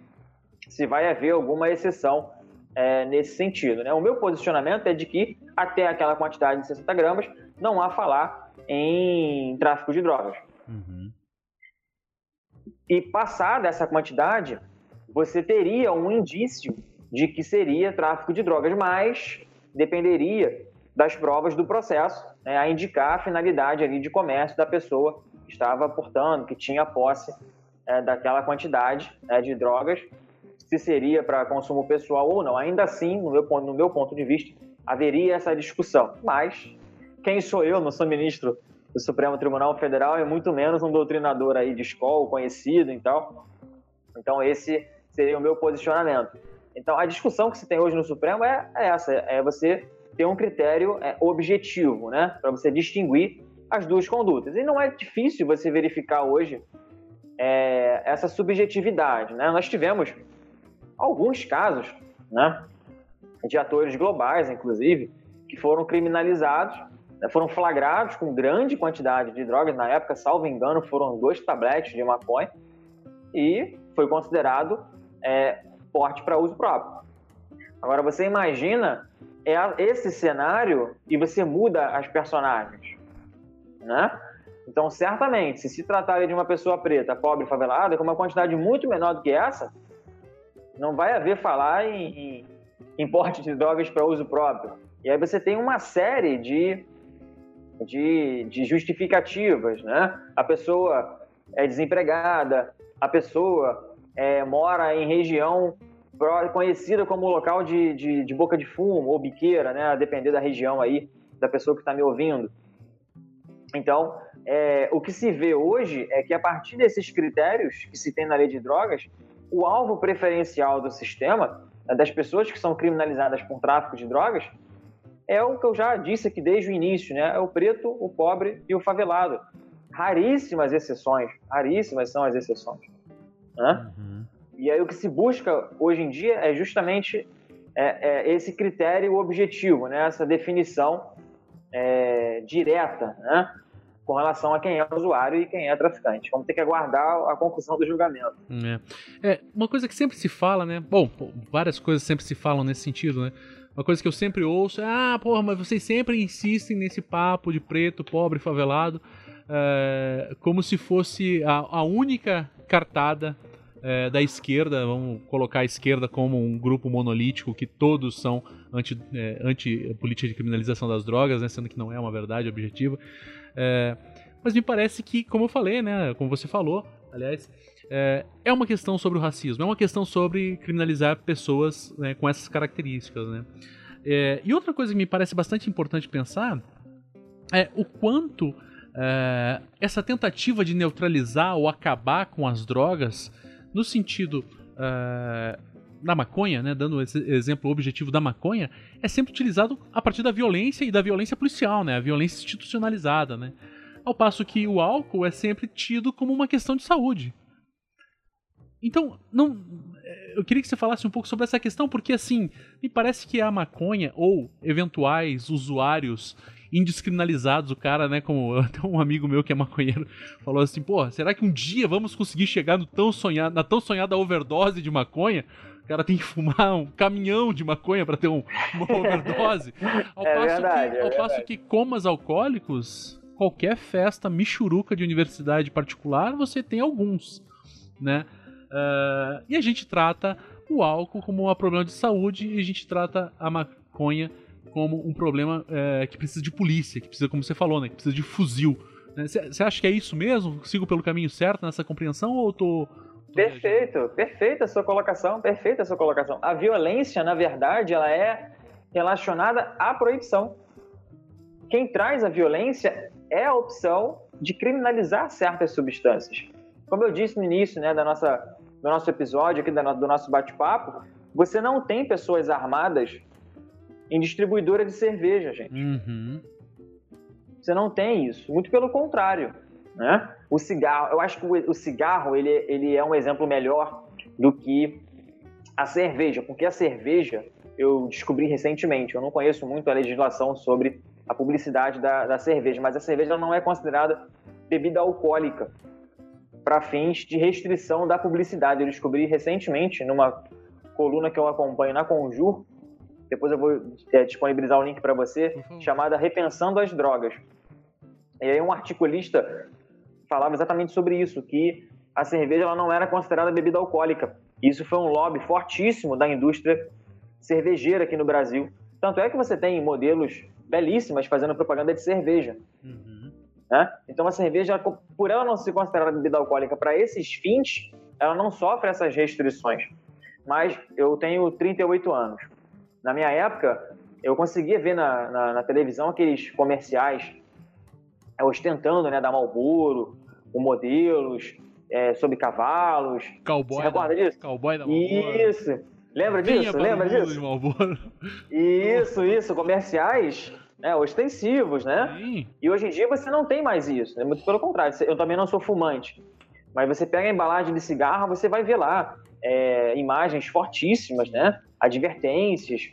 se vai haver alguma exceção é, nesse sentido. Né? O meu posicionamento é de que até aquela quantidade de 60 gramas não há falar em tráfico de drogas. Uhum. E passada essa quantidade, você teria um indício de que seria tráfico de drogas, mas dependeria das provas do processo né, a indicar a finalidade ali de comércio da pessoa que estava portando, que tinha posse é, daquela quantidade é, de drogas, se seria para consumo pessoal ou não. Ainda assim, no meu, no meu ponto de vista, haveria essa discussão. Mas quem sou eu? Não sou ministro do Supremo Tribunal Federal e muito menos um doutrinador aí de escola conhecido e tal. Então esse seria o meu posicionamento. Então, a discussão que se tem hoje no Supremo é, é essa: é você ter um critério é, objetivo, né, para você distinguir as duas condutas. E não é difícil você verificar hoje é, essa subjetividade, né? Nós tivemos alguns casos, né, de atores globais, inclusive, que foram criminalizados, né, foram flagrados com grande quantidade de drogas. Na época, salvo engano, foram dois tabletes de maconha e foi considerado é, porte para uso próprio. Agora, você imagina esse cenário e você muda as personagens, né? Então, certamente, se se tratar de uma pessoa preta, pobre, favelada, com uma quantidade muito menor do que essa, não vai haver falar em, em, em porte de drogas para uso próprio. E aí você tem uma série de, de, de justificativas, né? A pessoa é desempregada, a pessoa é, mora em região conhecida como local de, de, de, boca de fumo ou biqueira, né? A depender da região aí, da pessoa que está me ouvindo. Então, é, o que se vê hoje é que a partir desses critérios que se tem na lei de drogas, o alvo preferencial do sistema, né, das pessoas que são criminalizadas por tráfico de drogas, é o que eu já disse aqui desde o início, né? É o preto, o pobre e o favelado. Raríssimas exceções, raríssimas são as exceções. Né? Uhum. E aí o que se busca hoje em dia é justamente é, é esse critério objetivo, né? essa definição é, direta né? com relação a quem é usuário e quem é traficante. Vamos ter que aguardar a conclusão do julgamento. É. é uma coisa que sempre se fala, né? Bom, várias coisas sempre se falam nesse sentido, né? Uma coisa que eu sempre ouço é: ah, porra, mas vocês sempre insistem nesse papo de preto, pobre, favelado, é, como se fosse a, a única cartada é, da esquerda, vamos colocar a esquerda como um grupo monolítico que todos são anti, é, anti política de criminalização das drogas, né, sendo que não é uma verdade objetiva. É, mas me parece que, como eu falei, né, como você falou, aliás, é, é uma questão sobre o racismo, é uma questão sobre criminalizar pessoas né, com essas características. Né? É, e outra coisa que me parece bastante importante pensar é o quanto é, essa tentativa de neutralizar ou acabar com as drogas no sentido uh, da maconha, né, dando esse exemplo objetivo da maconha, é sempre utilizado a partir da violência e da violência policial, né, a violência institucionalizada, né, ao passo que o álcool é sempre tido como uma questão de saúde. Então, não, eu queria que você falasse um pouco sobre essa questão, porque assim, me parece que a maconha ou eventuais usuários indiscriminalizados. O cara, né, como até um amigo meu que é maconheiro falou assim: pô, será que um dia vamos conseguir chegar no tão sonhado, na tão sonhada overdose de maconha? O cara tem que fumar um caminhão de maconha para ter um, uma overdose. Ao, é passo, verdade, que, é ao passo que comas alcoólicos, qualquer festa michuruca de universidade particular, você tem alguns, né? Uh, e a gente trata o álcool como um problema de saúde e a gente trata a maconha como um problema é, que precisa de polícia, que precisa, como você falou, né, que precisa de fuzil. Você né? acha que é isso mesmo? Sigo pelo caminho certo nessa compreensão ou tô, tô Perfeito, perfeita a sua colocação, perfeita a sua colocação. A violência, na verdade, ela é relacionada à proibição. Quem traz a violência é a opção de criminalizar certas substâncias. Como eu disse no início né, da nossa, do nosso episódio, aqui do nosso bate-papo, você não tem pessoas armadas em distribuidora de cerveja, gente. Uhum. Você não tem isso. Muito pelo contrário. Né? O cigarro, eu acho que o, cigarro ele, ele é um exemplo melhor do que a cerveja, porque a cerveja eu descobri recentemente. Eu não conheço muito a legislação sobre a publicidade da, da cerveja, mas a cerveja não é considerada bebida alcoólica para fins de restrição da publicidade. Eu descobri recentemente numa coluna que eu acompanho na Conjur depois eu vou é, disponibilizar o link para você, uhum. chamada Repensando as Drogas. E aí um articulista falava exatamente sobre isso, que a cerveja ela não era considerada bebida alcoólica. Isso foi um lobby fortíssimo da indústria cervejeira aqui no Brasil. Tanto é que você tem modelos belíssimas fazendo propaganda de cerveja. Uhum. Né? Então a cerveja, por ela não ser considerada bebida alcoólica para esses fins, ela não sofre essas restrições. Mas eu tenho 38 anos. Na minha época, eu conseguia ver na, na, na televisão aqueles comerciais é, ostentando, né, da Marlboro, com modelos, é, sobre cavalos. Cowboy. Você recorda da, disso? Cowboy da Marlboro. Isso. Lembra disso? Lembra disso? Isso, isso. Comerciais né, ostensivos, né? Sim. E hoje em dia você não tem mais isso. Né? Muito pelo contrário. Eu também não sou fumante. Mas você pega a embalagem de cigarro, você vai ver lá é, imagens fortíssimas, né? Advertências.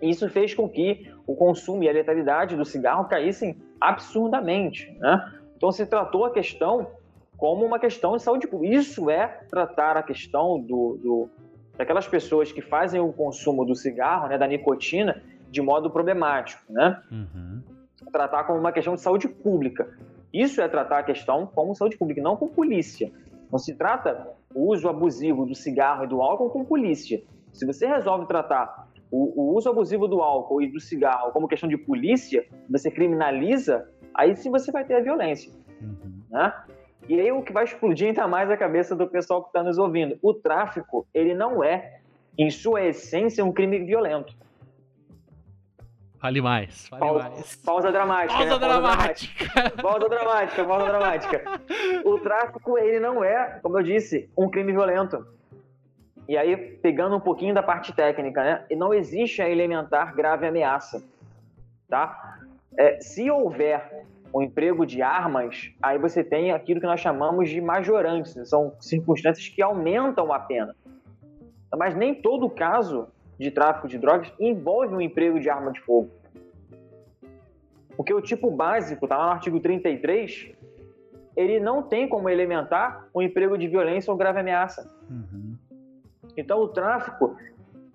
Isso fez com que o consumo e a letalidade do cigarro caíssem absurdamente. Né? Então se tratou a questão como uma questão de saúde pública. Isso é tratar a questão do, do, daquelas pessoas que fazem o consumo do cigarro, né, da nicotina, de modo problemático. Né? Uhum. Tratar como uma questão de saúde pública. Isso é tratar a questão como saúde pública, não com polícia. Não se trata o uso abusivo do cigarro e do álcool com polícia. Se você resolve tratar o, o, uso abusivo do álcool e do cigarro como questão de polícia, você criminaliza, aí sim você vai ter a violência. Uhum. Né? E aí o que vai explodir ainda mais a cabeça do pessoal que está nos ouvindo. O tráfico, ele não é, em sua essência, um crime violento. Fale mais, fale pausa, mais. Pausa dramática. Pausa, né? dramática. pausa dramática. Pausa dramática, O tráfico, ele não é, como eu disse, um crime violento. E aí, pegando um pouquinho da parte técnica, né? Não existe a elementar grave ameaça, tá? É, se houver um emprego de armas, aí você tem aquilo que nós chamamos de majorantes, né? são circunstâncias que aumentam a pena. Mas nem todo caso de tráfico de drogas envolve um emprego de arma de fogo. Porque o tipo básico, está lá no artigo 33, ele não tem como elementar um emprego de violência ou grave ameaça. Uhum. Então, o tráfico,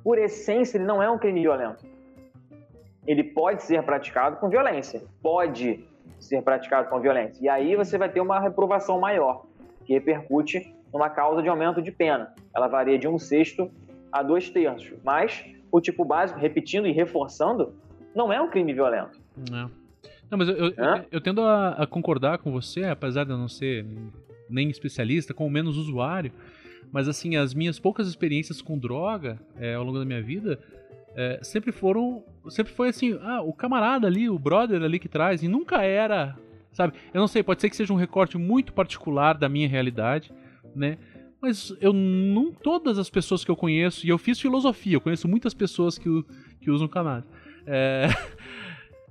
por essência, ele não é um crime violento. Ele pode ser praticado com violência. Pode ser praticado com violência. E aí você vai ter uma reprovação maior, que repercute numa causa de aumento de pena. Ela varia de um sexto a dois terços. Mas o tipo básico, repetindo e reforçando, não é um crime violento. Não, não mas eu, eu, eu, eu tendo a, a, concordar com você, apesar de eu não ser nem especialista, como menos usuário, mas assim, as minhas poucas experiências com droga é, ao longo da minha vida é, sempre foram. Sempre foi assim, ah, o camarada ali, o brother ali que traz, e nunca era. Sabe? Eu não sei, pode ser que seja um recorte muito particular da minha realidade, né? Mas eu não. Todas as pessoas que eu conheço, e eu fiz filosofia, eu conheço muitas pessoas que, que usam cannabis. É,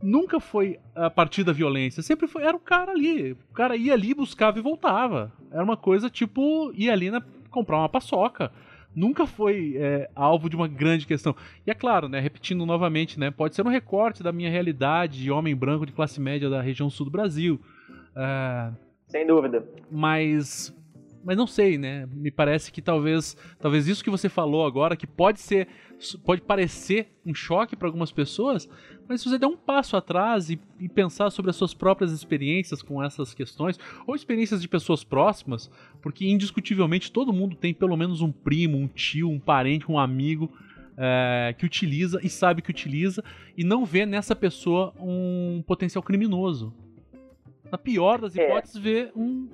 nunca foi a partir da violência, sempre foi. Era o cara ali. O cara ia ali, buscava e voltava. Era uma coisa tipo, ia ali na, comprar uma paçoca nunca foi é, alvo de uma grande questão. E é claro, né, repetindo novamente, né, pode ser um recorte da minha realidade de homem branco de classe média da região sul do Brasil. É, Sem dúvida. Mas mas não sei, né? Me parece que talvez, talvez isso que você falou agora, que pode ser, pode parecer um choque para algumas pessoas, mas se você der um passo atrás e, e, pensar sobre as suas próprias experiências com essas questões, ou experiências de pessoas próximas, porque indiscutivelmente todo mundo tem pelo menos um primo, um tio, um parente, um amigo é, que utiliza e sabe que utiliza e não vê nessa pessoa um potencial criminoso. Na pior das é. hipóteses, é. vê um.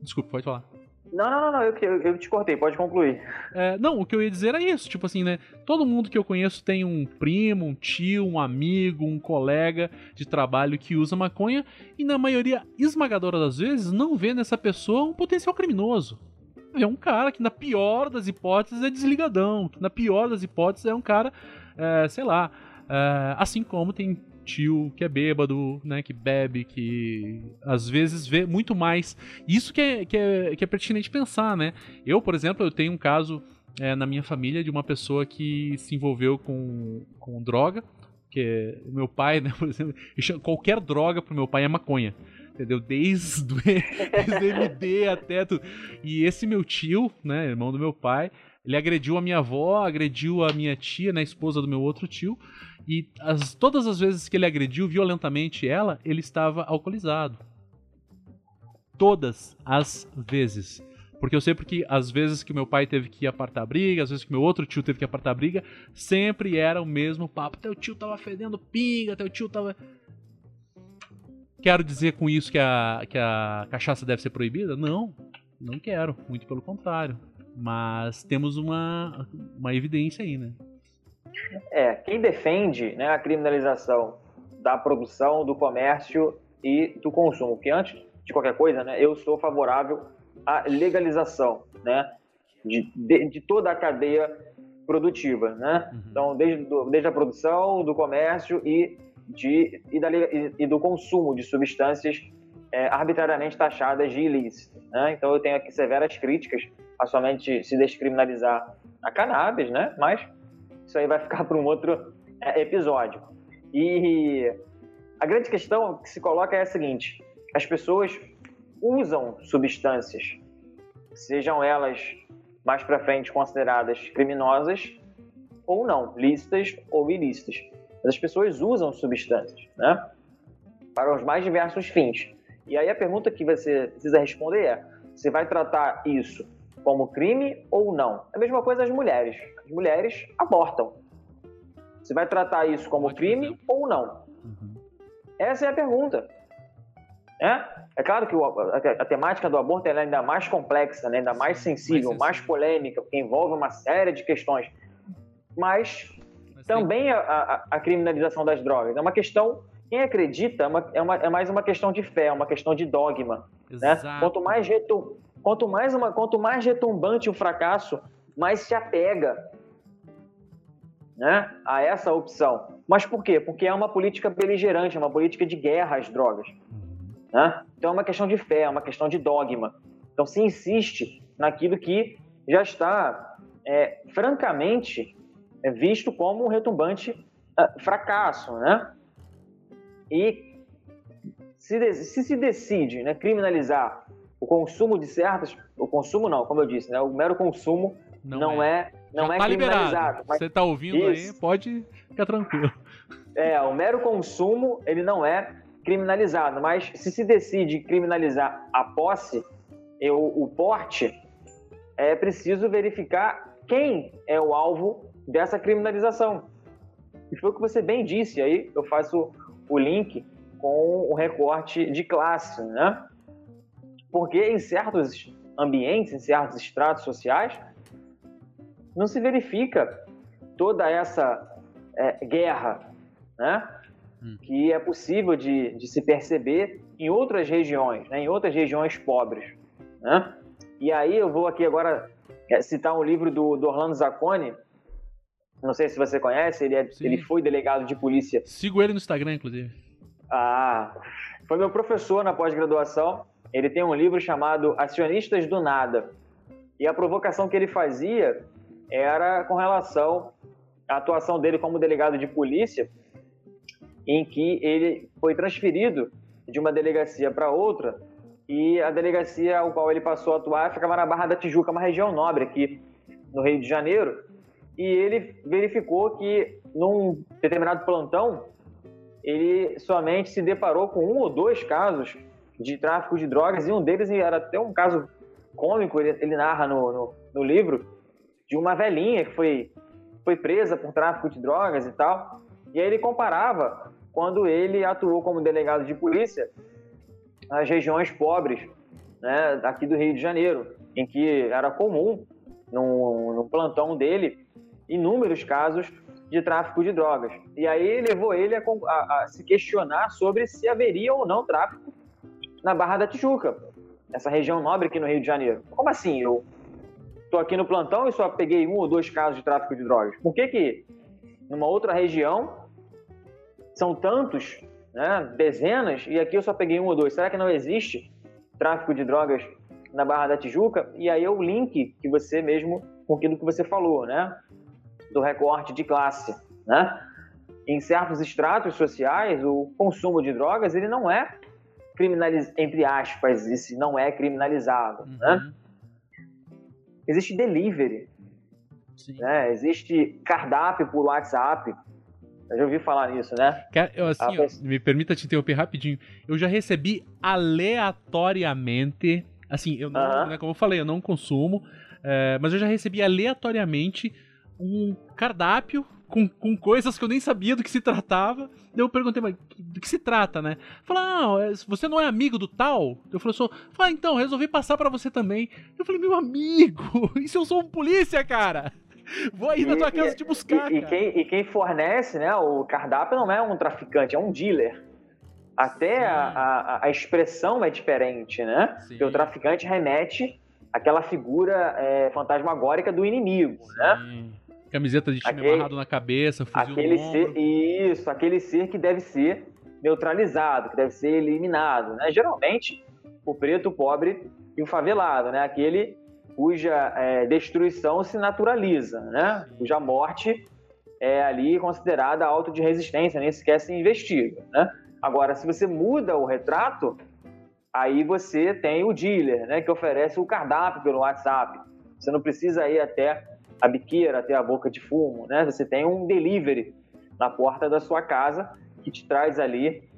Desculpa, pode falar. Não, não, não, não eu, eu, te cortei, pode concluir. É, não, o que eu ia dizer é isso, tipo assim, né? Todo mundo que eu conheço tem um primo, um tio, um amigo, um colega de trabalho que usa maconha e na maioria esmagadora das vezes não vê nessa pessoa um potencial criminoso. É um cara que na pior das hipóteses é desligadão, que na pior das hipóteses é um cara, é, sei lá, é, assim como tem tio que é bêbado, né, que bebe, que às vezes vê muito mais. Isso que é, que é, que é pertinente pensar, né? Eu, por exemplo, eu tenho um caso é, na minha família de uma pessoa que se envolveu com, com droga, que é o meu pai, né, por exemplo, qualquer droga pro meu pai é maconha. Entendeu? Desde, desde MD até tudo. E esse meu tio, né, irmão do meu pai, ele agrediu a minha avó, agrediu a minha tia, né, esposa do meu outro tio. E as, todas as vezes que ele agrediu violentamente ela, ele estava alcoolizado. Todas as vezes. Porque eu sei porque as vezes que meu pai teve que apartar briga, às vezes que meu outro tio teve que apartar briga, sempre era o mesmo papo. Teu tio tava fedendo pinga, teu tio tava. Quero dizer com isso que a, que a cachaça deve ser proibida? Não, não quero. Muito pelo contrário. Mas temos uma, uma evidência aí, né? É, quem defende né, a criminalização da produção, do comércio e do consumo, que antes de qualquer coisa, né, eu sou favorável à legalização, né, de, de, de toda a cadeia produtiva, né? Uhum. Então, desde, do, desde a produção, do comércio e, de, e, da, e, e do consumo de substâncias é, arbitrariamente taxadas de ilícitas, né? Então, eu tenho aqui severas críticas a somente se descriminalizar a cannabis, né? Mas isso aí vai ficar para um outro é, episódio. E a grande questão que se coloca é a seguinte: as pessoas usam substâncias, sejam elas mais para frente consideradas criminosas ou não, lícitas ou ilícitas. Mas as pessoas usam substâncias, né? Para os mais diversos fins. E aí a pergunta que você precisa responder é: você vai tratar isso como crime ou não? É a mesma coisa as mulheres. As mulheres abortam. Você vai tratar isso como crime exemplo. ou não? Uhum. Essa é a pergunta. É, é claro que o, a, a, temática do aborto é ainda mais complexa, né? ainda mais sensível, mais, mais polêmica, porque envolve uma série de questões. Mas, Mas também tem... a, a, criminalização das drogas é uma questão. Quem acredita é, uma, é, uma, é mais uma questão de fé, é uma questão de dogma. Né? Quanto mais retu, Quanto mais, uma, quanto mais retumbante o fracasso, mais se apega né, a essa opção. Mas por quê? Porque é uma política beligerante, é uma política de guerra às drogas. Né? Então é uma questão de fé, é uma questão de dogma. Então se insiste naquilo que já está é, francamente é, visto como um retumbante uh, fracasso, né? E se, se se decide né, criminalizar o consumo de certas, o consumo não, como eu disse, né, o mero consumo não, não é. é, não Já é tá criminalizado. Você está ouvindo isso. aí, pode ficar tranquilo. É, o mero consumo ele não é criminalizado, mas se se decide criminalizar a posse, eu, o porte, é preciso verificar quem é o alvo dessa criminalização. E foi o que você bem disse, aí eu faço o link com o recorte de classe, né? Porque em certos ambientes, em certos estratos sociais, não se verifica toda essa é, guerra, né? Hum. Que é possível de, de se perceber em outras regiões, né? em outras regiões pobres, né? E aí eu vou aqui agora é, citar um livro do, do Orlando Zacconi, não sei se você conhece, ele, é, ele foi delegado de polícia. Sigo ele no Instagram, inclusive. Ah, foi meu professor na pós-graduação. Ele tem um livro chamado Acionistas do Nada. E a provocação que ele fazia era com relação à atuação dele como delegado de polícia, em que ele foi transferido de uma delegacia para outra e a delegacia ao qual ele passou a atuar ficava na Barra da Tijuca, uma região nobre aqui no Rio de Janeiro e ele verificou que num determinado plantão ele somente se deparou com um ou dois casos de tráfico de drogas e um deles era até um caso cômico, ele, ele narra no, no, no, livro, de uma velhinha que foi, foi presa por tráfico de drogas e tal. E aí ele comparava quando ele atuou como delegado de polícia nas regiões pobres né, aqui do Rio de Janeiro, em que era comum, no, no plantão dele, inúmeros casos de tráfico de drogas. E aí levou ele a, a, a, se questionar sobre se haveria ou não tráfico na Barra da Tijuca, essa região nobre aqui no Rio de Janeiro. Como assim? Eu estou aqui no plantão e só peguei um ou dois casos de tráfico de drogas. Por que que numa outra região são tantos, né, dezenas, e aqui eu só peguei um ou dois? Será que não existe tráfico de drogas na Barra da Tijuca? E aí é o link que você mesmo, com aquilo que você falou, né? do recorte de classe, né? Em certos estratos sociais, o consumo de drogas ele não é criminalizado, entre aspas, isso não é criminalizado, uhum. né? Existe delivery, né? Existe cardápio por WhatsApp. Eu já ouvi falar nisso, né? Eu, assim, ó, me permita te interromper rapidinho. Eu já recebi aleatoriamente, assim, eu não, né, como eu falei, eu não consumo, é, mas eu já recebi aleatoriamente um cardápio com, com coisas que eu nem sabia do que se tratava. Daí eu perguntei, mas do que se trata, né? Falei, ah, é, você não é amigo do tal? Eu falei, sou. Falei, ah, então, resolvi passar para você também. Eu falei, meu amigo, e se eu sou um polícia, cara? Vou aí na tua casa te buscar. E, e, quem, e, quem, fornece, né? O cardápio não é um traficante, é um dealer. Até a, a, a, expressão é diferente, né? Sim. Porque o traficante remete àquela figura é, fantasmagórica do inimigo, né? Sim. né? Camiseta de time aquele, amarrado na cabeça, fuzil aquele ser, Isso, aquele ser que deve ser neutralizado, que deve ser eliminado. Né? Geralmente, o preto, o pobre e o favelado, né? aquele cuja é, destruição se naturaliza, né? cuja morte é ali considerada auto de resistência, nem sequer se investiga. Né? Agora, se você muda o retrato, aí você tem o dealer, né, que oferece o cardápio pelo WhatsApp. Você não precisa ir até a biqueira até a boca de fumo, né? Você tem um delivery na porta da sua casa que te traz ali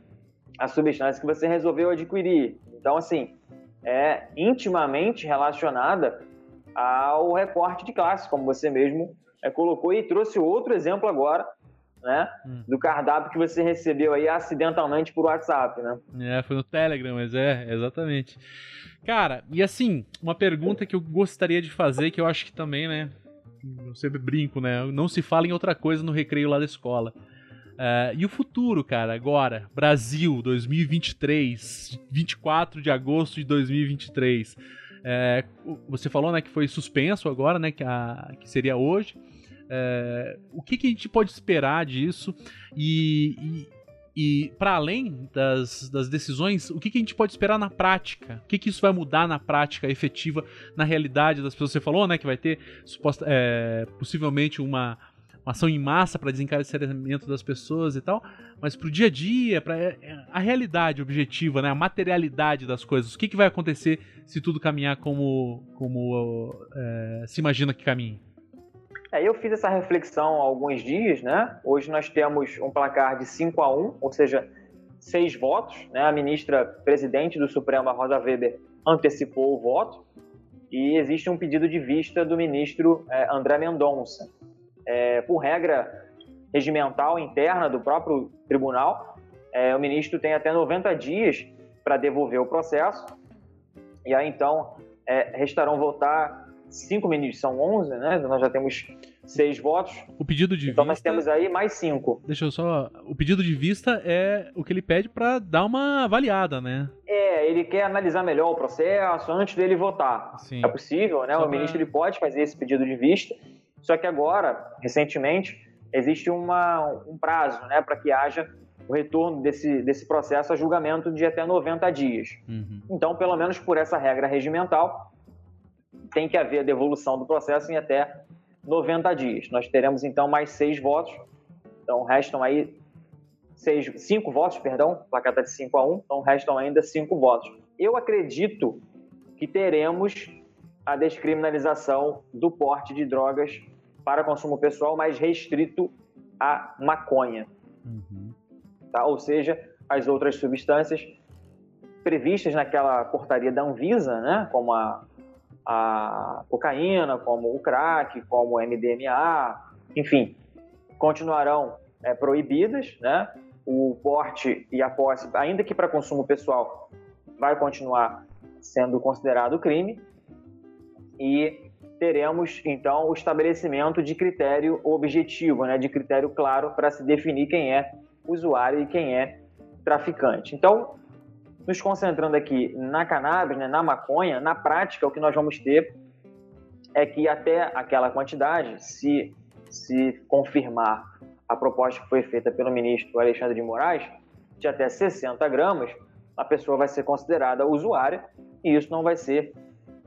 a substância que você resolveu adquirir. Então, assim, é intimamente relacionada ao recorte de classe, como você mesmo é, colocou e trouxe outro exemplo agora, né, hum. do cardápio que você recebeu aí acidentalmente por WhatsApp, né? É, foi no Telegram, mas é, exatamente. Cara, e assim, uma pergunta que eu gostaria de fazer, que eu acho que também, né, eu sempre brinco, né? Não se fala em outra coisa no recreio lá da escola. Uh, e o futuro, cara, agora, Brasil 2023, 24 de agosto de 2023. É, você falou, né, que foi suspenso agora, né, que, a, que seria hoje. É, o que, que, a gente pode esperar disso? E, e para além das, das decisões, o que, que, a gente pode esperar na prática? O que, que isso vai mudar na prática efetiva, na realidade das pessoas? Você falou, né, que vai ter suposta, é, possivelmente uma, uma ação em massa para desencarceramento das pessoas e tal, mas para o dia a dia, para é, a realidade objetiva, né, a materialidade das coisas, o que, que vai acontecer se tudo caminhar como, como é, se imagina que caminhe? É, eu fiz essa reflexão há alguns dias, né? Hoje nós temos um placar de 5 a 1, ou seja, seis votos. Né? A ministra presidente do Supremo, Rosa Weber, antecipou o voto. e existe um pedido de vista do ministro é, André Mendonça. É, por regra regimental interna do próprio tribunal, é, o ministro tem até 90 dias para devolver o processo, e aí então é, restarão votar cinco ministros, são 11, né? Nós já temos seis votos. O pedido de então vista. nós temos aí mais cinco. Deixa eu só. O pedido de vista é o que ele pede para dar uma avaliada, né? É, ele quer analisar melhor o processo antes dele votar. Sim. É possível, né? Só o pra- ministro ele pode fazer esse pedido de vista, só que agora, recentemente, existe uma, um prazo, né, para que haja o retorno desse, desse processo a julgamento de até 90 dias. Uhum. Então, pelo menos por essa regra regimental, tem que haver a devolução do processo em até 90 dias. Nós teremos então mais seis votos. Então restam aí seis, cinco votos, perdão, está de 5 a 1, então restam ainda cinco votos. Eu acredito que teremos a descriminalização do porte de drogas para consumo pessoal mais restrito à maconha Uhum. tá? ou seja, as outras substâncias previstas naquela portaria da Anvisa, né? como a, a cocaína, como o crack, como o MDMA, enfim, continuarão é, proibidas, né? o porte e a posse, ainda que para consumo pessoal, vai continuar sendo considerado crime e teremos então o estabelecimento de critério objetivo, né, de critério claro para se definir quem é usuário e quem é traficante. Então, nos concentrando aqui na cannabis, né, na maconha, na prática o que nós vamos ter é que até aquela quantidade, se se confirmar a proposta que foi feita pelo ministro Alexandre de Moraes, de até 60 gramas, a pessoa vai ser considerada usuária e isso não vai ser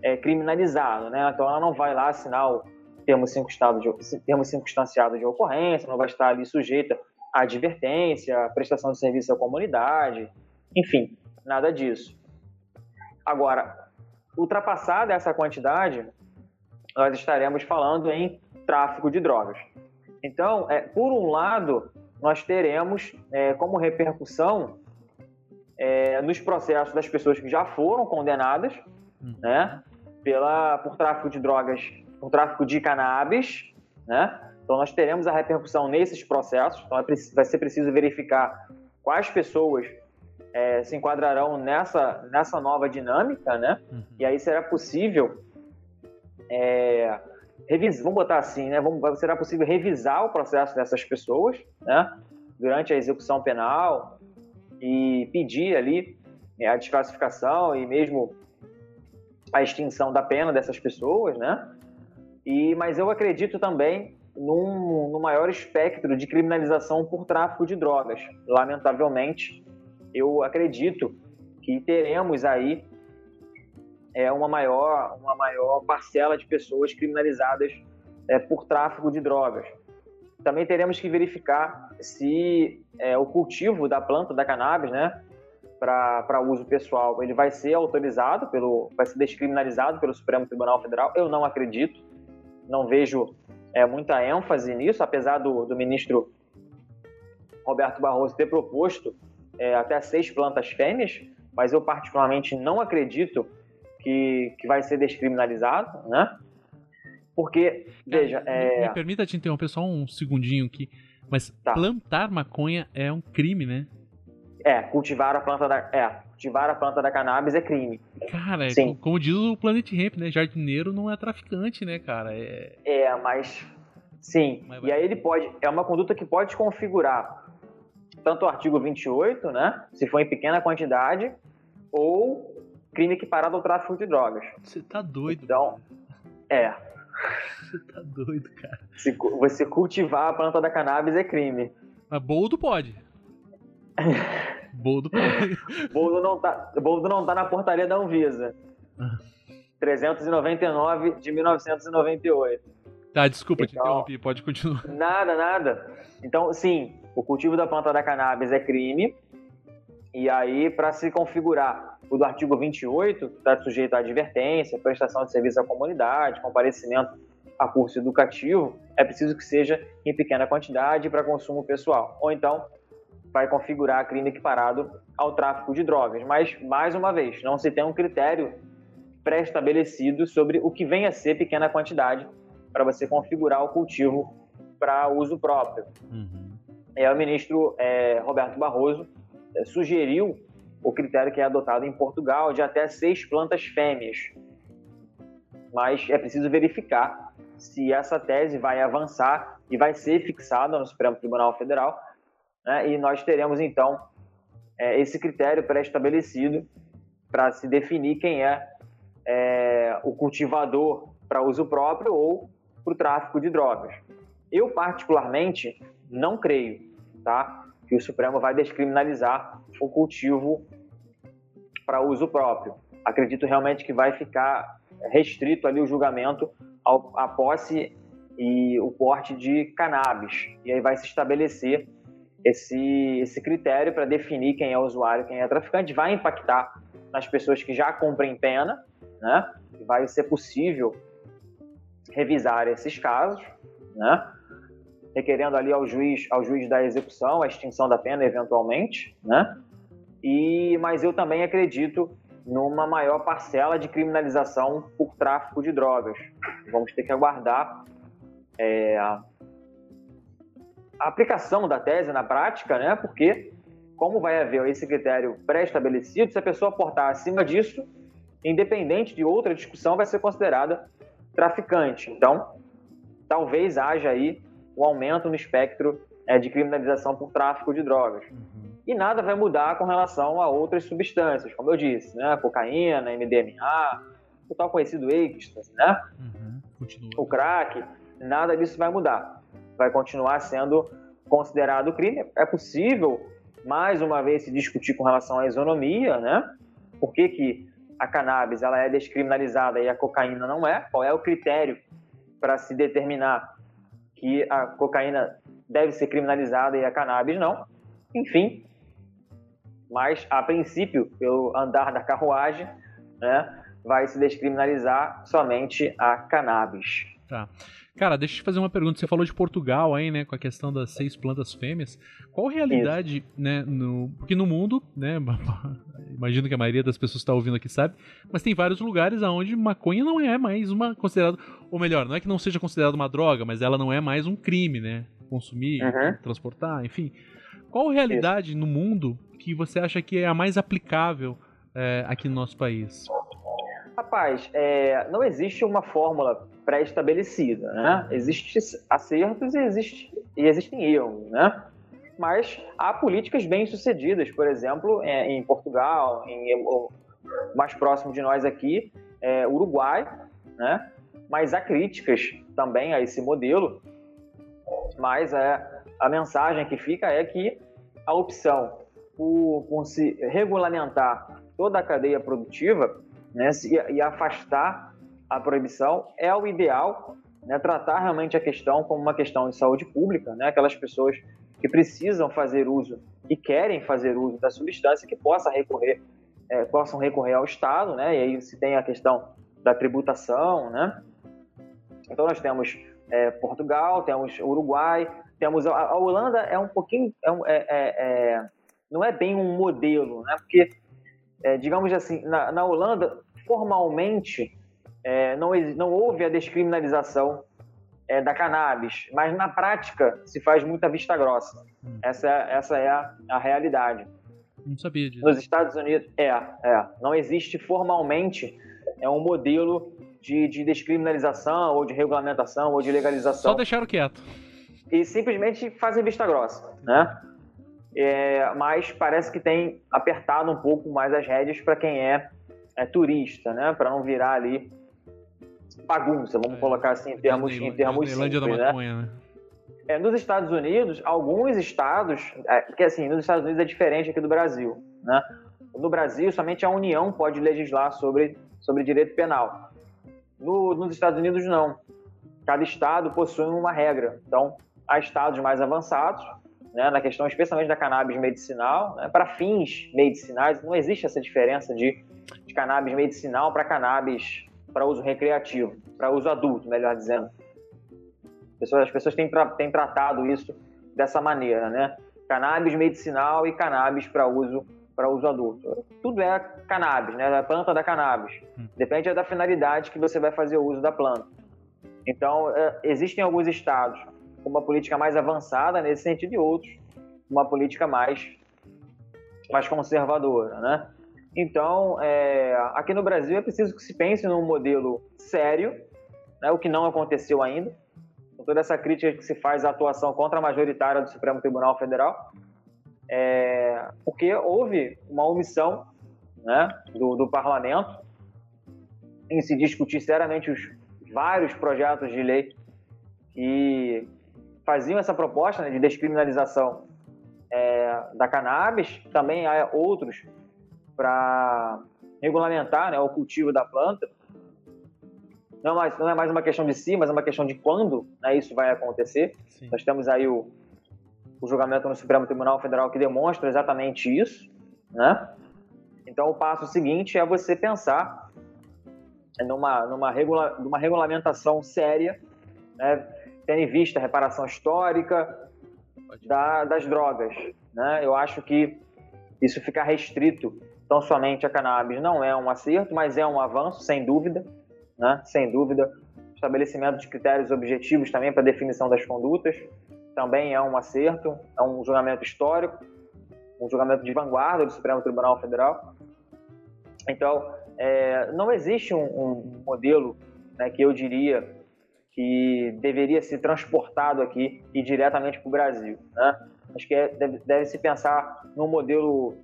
é, criminalizado, né? Então ela não vai lá assinar o termo, cinco estado de, termo circunstanciado de ocorrência, não vai estar ali sujeita à advertência, à prestação de serviço à comunidade, enfim, nada disso. Agora, ultrapassada essa quantidade, nós estaremos falando em tráfico de drogas. Então, é, por um lado, nós teremos é, como repercussão é, nos processos das pessoas que já foram condenadas, né, pela, por tráfico de drogas, por tráfico de cannabis, né? Então nós teremos a repercussão nesses processos. Então é vai ser preciso verificar quais pessoas é, se enquadrarão nessa nessa nova dinâmica, né? Uhum. E aí será possível é, revis, vamos botar assim, né? Vamos, será possível revisar o processo dessas pessoas, né? Durante a execução penal e pedir ali né, a desclassificação e mesmo a extinção da pena dessas pessoas, né? E, mas eu acredito também num, num maior espectro de criminalização por tráfico de drogas. Lamentavelmente, eu acredito que teremos aí é, uma, maior, uma maior parcela de pessoas criminalizadas é, por tráfico de drogas. Também teremos que verificar se é, o cultivo da planta da cannabis, né, para uso pessoal, ele vai ser autorizado pelo, vai ser descriminalizado pelo Supremo Tribunal Federal. Eu não acredito, não vejo é, muita ênfase nisso, apesar do, do ministro Roberto Barroso ter proposto é, até seis plantas fêmeas, mas eu particularmente não acredito que, que vai ser descriminalizado, né? Porque, veja, Me- é, Me permita te interromper só um segundinho aqui. Mas Tá. plantar maconha é um crime, né? é, cultivar a planta da, é, cultivar a planta da cannabis é crime. Cara, é Sim. como diz o Planet Hemp, né? Jardineiro não é traficante, né, cara? É... É, mas sim. Mas vai- E aí ele pode, é uma conduta que pode configurar tanto o artigo 28, né, se for em pequena quantidade, ou crime equiparado ao tráfico de drogas. Você tá doido. Então, é, Você tá doido, cara. se você cultivar a planta da cannabis é crime. Mas boldo pode. boldo pode. Boldo não tá, Boldo não tá na portaria da Anvisa. Ah. 399 de 1998. Tá, desculpa, te Então- interrompi. Pode continuar. Nada, nada. Então, sim, o cultivo da planta da cannabis é crime. E aí, para se configurar o do artigo 28, que está sujeito à advertência, prestação de serviço à comunidade, comparecimento a curso educativo, é preciso que seja em pequena quantidade para consumo pessoal. Ou então, vai configurar crime equiparado ao tráfico de drogas. Mas, mais uma vez, não se tem um critério pré-estabelecido sobre o que vem a ser pequena quantidade para você configurar o cultivo para uso próprio. Uhum. É, o ministro é, Roberto Barroso é, sugeriu o critério que é adotado em Portugal de até seis plantas fêmeas. Mas é preciso verificar se essa tese vai avançar e vai ser fixada no Supremo Tribunal Federal. Né? E nós teremos, então, é, esse critério pré-estabelecido para se definir quem é, é o cultivador para uso próprio ou para o tráfico de drogas. Eu, particularmente, não creio tá, que o Supremo vai descriminalizar o cultivo para uso próprio. Acredito realmente que vai ficar restrito ali o julgamento ao, à posse e o porte de cannabis. E aí vai se estabelecer esse, esse critério para definir quem é usuário, quem é traficante. Vai impactar nas pessoas que já cumprem pena, né? Vai ser possível revisar esses casos, né? Requerendo ali ao juiz, ao juiz da execução a extinção da pena eventualmente, né? E mas eu também acredito numa maior parcela de criminalização por tráfico de drogas. Vamos ter que aguardar é, a aplicação da tese na prática, né? Porque como vai haver esse critério pré-estabelecido, se a pessoa portar acima disso, independente de outra discussão, vai ser considerada traficante. Então, talvez haja aí um aumento no espectro é, de criminalização por tráfico de drogas. Uhum. E nada vai mudar com relação a outras substâncias, como eu disse, né? Cocaína, MDMA, o tal conhecido êxtase, né? Uhum. O crack, nada disso vai mudar. Vai continuar sendo considerado crime. É possível mais uma vez se discutir com relação à isonomia, né? Por que, que a cannabis ela é descriminalizada e a cocaína não é? Qual é o critério para se determinar que a cocaína deve ser criminalizada e a cannabis não? Enfim, mas a princípio, pelo andar da carruagem, né, vai se descriminalizar somente a cannabis. Tá. Cara, deixa eu te fazer uma pergunta. Você falou de Portugal aí, né, com a questão das seis plantas fêmeas. Qual a realidade, Isso. né, no... porque no mundo, né, imagino que a maioria das pessoas que está ouvindo aqui sabe, mas tem vários lugares onde maconha não é mais uma considerada, ou melhor, não é que não seja considerada uma droga, mas ela não é mais um crime, né, consumir, uhum. transportar, enfim. Qual a realidade Isso. no mundo que você acha que é a mais aplicável é, aqui no nosso país? Rapaz, é, não existe uma fórmula pré-estabelecida, né? Existem acertos e, existe, e existem erros, né? Mas há políticas bem-sucedidas, por exemplo, é, em Portugal, em, mais próximo de nós aqui, é, Uruguai, né? Mas há críticas também a esse modelo, mas é, a mensagem que fica é que a opção por, por se regulamentar toda a cadeia produtiva né, e, afastar a proibição é o ideal, né, tratar realmente a questão como uma questão de saúde pública, né, aquelas pessoas que precisam fazer uso e querem fazer uso da substância que possa recorrer, é, possam recorrer ao Estado, né, e aí se tem a questão da tributação, né. Então nós temos é, Portugal, temos Uruguai, temos a, a Holanda é um pouquinho é, é, é, é não é bem um modelo, né, porque é, digamos assim na, na Holanda formalmente é, não, não houve a descriminalização é, da cannabis, mas na prática se faz muita vista grossa. Hum. Essa, essa é a, a, realidade. Não sabia disso. Nos Estados Unidos, é, é. Não existe formalmente é um modelo de, de descriminalização, ou de regulamentação, ou de legalização. Só deixaram quieto. E simplesmente fazem vista grossa, né? É, mas parece que tem apertado um pouco mais as rédeas para quem é é, turista, né? Para não virar ali bagunça, vamos é, colocar assim em termos, em termos simples, da né? maconha, né? né? É, nos Estados Unidos, alguns estados, é, porque assim, nos Estados Unidos é diferente aqui do Brasil, né? No Brasil, somente a União pode legislar sobre, sobre direito penal. No, nos Estados Unidos, não. Cada estado possui uma regra. Então, há estados mais avançados, né, na questão especialmente da cannabis medicinal, né, para fins medicinais, não existe essa diferença de de cannabis medicinal para cannabis para uso recreativo, para uso adulto, melhor dizendo. As pessoas, as pessoas têm, têm tratado isso dessa maneira, né? Cannabis medicinal e cannabis para uso para uso adulto. Tudo é cannabis, né? A planta da cannabis. Hum. Depende da finalidade que você vai fazer o uso da planta. Então, é, existem alguns estados com uma política mais avançada nesse sentido e outros com uma política mais, mais conservadora, né? Então, é, aqui no Brasil é preciso que se pense num modelo sério, né, o que não aconteceu ainda, com toda essa crítica que se faz à atuação contra a majoritária do Supremo Tribunal Federal, é, porque houve uma omissão né, do, do parlamento em se discutir seriamente os vários projetos de lei que faziam essa proposta né, de descriminalização é, da cannabis. Também há outros para regulamentar né, o cultivo da planta. Não é, mais, não é mais uma questão de si, mas é uma questão de quando né, isso vai acontecer. Sim. Nós temos aí o, o julgamento no Supremo Tribunal Federal que demonstra exatamente isso, né? Então, o passo seguinte é você pensar numa, numa, regula, numa regulamentação séria, né? tendo em vista a reparação histórica da, das drogas. Né? Eu acho que isso ficar restrito tão somente a cannabis não é um acerto, mas é um avanço, sem dúvida, né? sem dúvida. Estabelecimento de critérios objetivos também para definição das condutas também é um acerto, é um julgamento histórico, um julgamento de vanguarda do Supremo Tribunal Federal. Então, é, não existe um, um modelo né, que eu diria que deveria ser transportado aqui e diretamente para o Brasil. Né? Acho que é, deve, deve, se pensar num modelo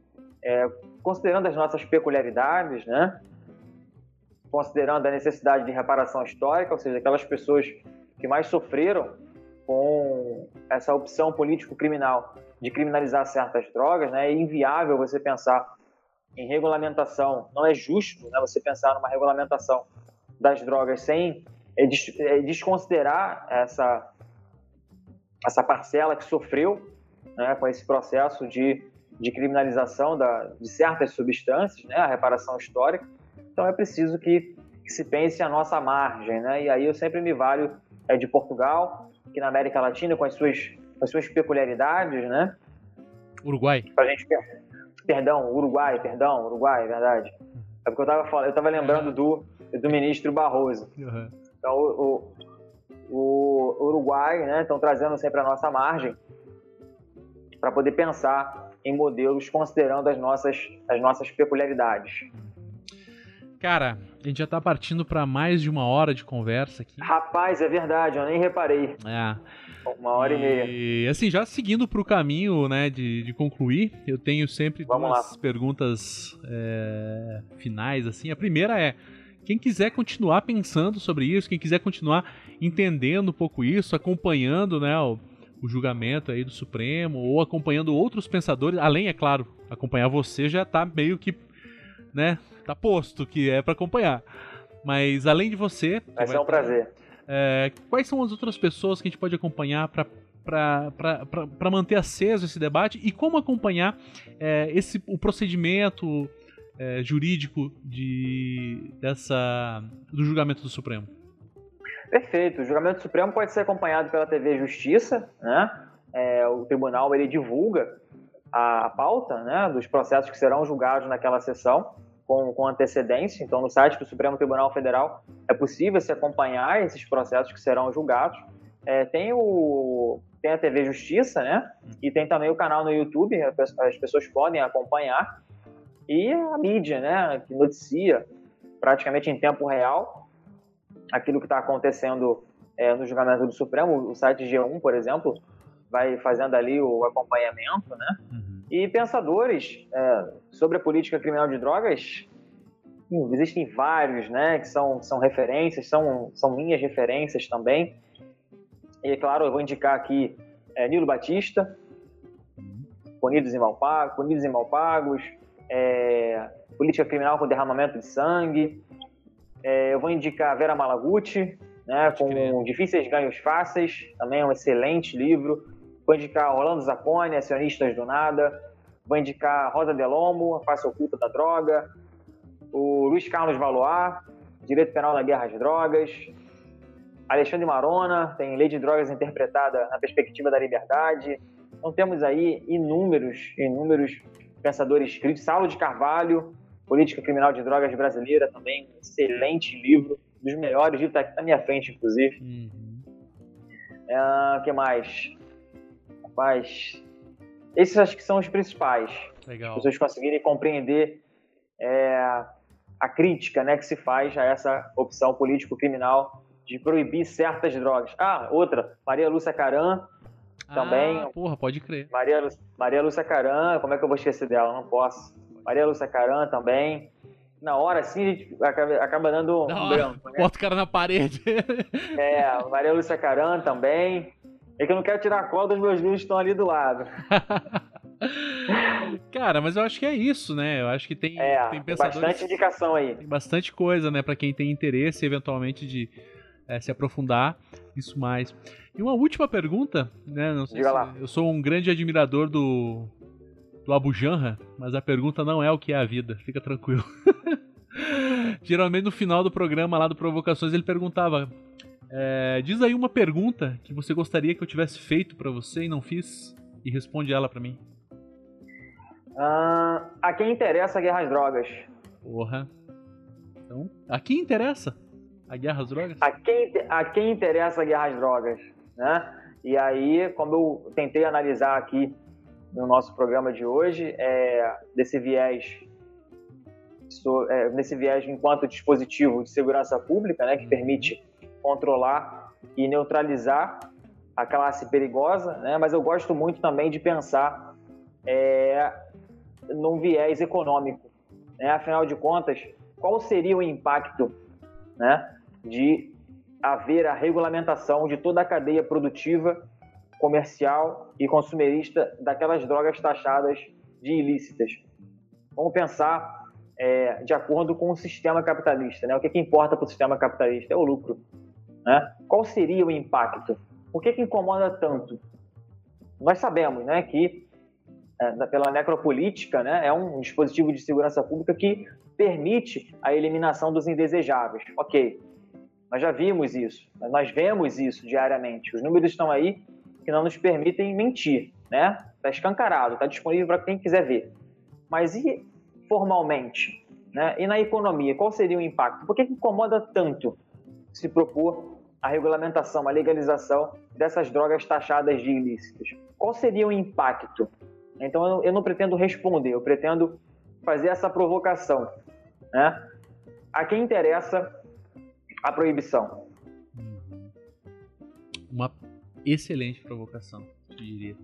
é, considerando as nossas peculiaridades, né? considerando a necessidade de reparação histórica, ou seja, aquelas pessoas que mais sofreram com essa opção político-criminal de criminalizar certas drogas, né? É inviável você pensar em regulamentação, não é justo né, você pensar numa regulamentação das drogas sem é, é, desconsiderar essa, essa parcela que sofreu né, com esse processo de, de criminalização da, de certas substâncias, né, a reparação histórica. Então é preciso que, que se pense a nossa margem. Né, e aí eu sempre me valho é, de Portugal, que na América Latina, com as suas, com as suas peculiaridades, né? Uruguai. Pra gente Perdão, Uruguai, perdão, Uruguai, verdade. É porque eu estava eu tava lembrando do, do ministro Barroso. Uhum. Então, o, o, o Uruguai, né, estão trazendo sempre a nossa margem para poder pensar em modelos considerando as nossas, as nossas peculiaridades. Cara, a gente já está partindo para mais de uma hora de conversa aqui. Rapaz, é verdade, eu nem reparei. É. Uma hora e, e meia. E assim, já seguindo para o caminho né, de, de concluir, eu tenho sempre Vamos duas lá. perguntas é, finais. assim. A primeira é: quem quiser continuar pensando sobre isso, quem quiser continuar entendendo um pouco isso, acompanhando né, o, o julgamento aí do Supremo, ou acompanhando outros pensadores, além, é claro, acompanhar você já está meio que, né, tá posto que é para acompanhar. Mas além de você, vai ser um prazer. É, quais são as outras pessoas que a gente pode acompanhar para para manter aceso esse debate e como acompanhar é, esse o procedimento é, jurídico de dessa do julgamento do Supremo. Perfeito. O julgamento Supremo pode ser acompanhado pela TV Justiça, né? É, o tribunal ele divulga a, a pauta, né, dos processos que serão julgados naquela sessão com, com antecedência. Então, no site do Supremo Tribunal Federal é possível se acompanhar esses processos que serão julgados. É, tem, o, tem a TV Justiça, né? E tem também o canal no YouTube, as pessoas podem acompanhar. E a mídia, né? Que noticia praticamente em tempo real aquilo que está acontecendo é, no julgamento do Supremo. O site G1, por exemplo, vai fazendo ali o acompanhamento, né? Uhum. E pensadores é, sobre a política criminal de drogas, existem vários, né, que são, são referências, são, são minhas referências também. E, é claro, eu vou indicar aqui é, Nilo Batista, Punidos e Malpagos, Punidos e Malpagos é, Política Criminal com Derramamento de Sangue. É, eu vou indicar Vera Malaguti, né, com crer. Difíceis Ganhos Fáceis, também é um excelente livro. Vou indicar Orlando Zacconi, Acionistas do Nada. Vou indicar Rosa Delomo, A Face Oculta da Droga. O Luiz Carlos Valois, Direito Penal na Guerra às Drogas. Alexandre Marona, tem Lei de Drogas interpretada na perspectiva da liberdade. Então temos aí inúmeros, inúmeros pensadores críticos. Saulo de Carvalho, Política Criminal de Drogas Brasileira, também um excelente livro, dos melhores, livro está aqui na minha frente, inclusive. Uhum. O que mais? Rapaz, esses acho que são os principais. Legal. As pessoas conseguirem compreender é, a crítica né, que se faz a essa opção político-criminal de proibir certas drogas. Ah, outra, Maria Lúcia Caram, também. Ah, porra, pode crer. Maria, Maria Lúcia Caram, como é que eu vou esquecer dela? Não posso. Maria Lúcia Caram também. Na hora, assim, a gente acaba, acaba dando Da um branco, né? Bota o cara na parede. É, Maria Lúcia Caram também. É que eu não quero tirar a cola dos meus livros que estão ali do lado. cara, mas eu acho que é isso, né? Eu acho que tem, É, tem pensadores. bastante indicação aí. Tem bastante coisa, né, Pra quem tem interesse eventualmente de eh, se aprofundar isso mais. E uma última pergunta, né? Não sei Diga se- lá. eu sou um grande admirador do do Abu Janra, mas a pergunta não é o que é a vida. Fica tranquilo. Geralmente no final do programa lá do Provocações ele perguntava: eh, diz aí uma pergunta que você gostaria que eu tivesse feito pra você e não fiz e responde ela pra mim. Ah, a quem interessa a guerra às drogas? Porra. Então, aqui interessa a guerra às drogas. A quem, a quem interessa a guerra às drogas? Né? E aí, como eu tentei analisar aqui no nosso programa de hoje, é, desse viés, so- é, nesse viés enquanto dispositivo de segurança pública, né, que permite controlar e neutralizar a classe perigosa, né, mas eu gosto muito também de pensar é, num viés econômico. Né? Afinal de contas, qual seria o impacto né, de haver a regulamentação de toda a cadeia produtiva, comercial e consumerista daquelas drogas taxadas de ilícitas. Vamos pensar é, de acordo com o sistema capitalista. Né? O que, que importa para o sistema capitalista é o lucro. Né? Qual seria o impacto? Por que, que incomoda tanto? Nós sabemos né, que, é, pela necropolítica, né, é um dispositivo de segurança pública que permite a eliminação dos indesejáveis. Ok, nós já vimos isso, nós vemos isso diariamente. Os números estão aí que não nos permitem mentir, né? Está escancarado, está disponível para quem quiser ver. Mas e formalmente? Né? E na economia, qual seria o impacto? Por que, incomoda tanto se propor a regulamentação, a legalização dessas drogas taxadas de ilícitas? Qual seria o impacto? Então eu não pretendo responder, eu pretendo fazer essa provocação. Né? A quem interessa a proibição? Excelente provocação, eu diria.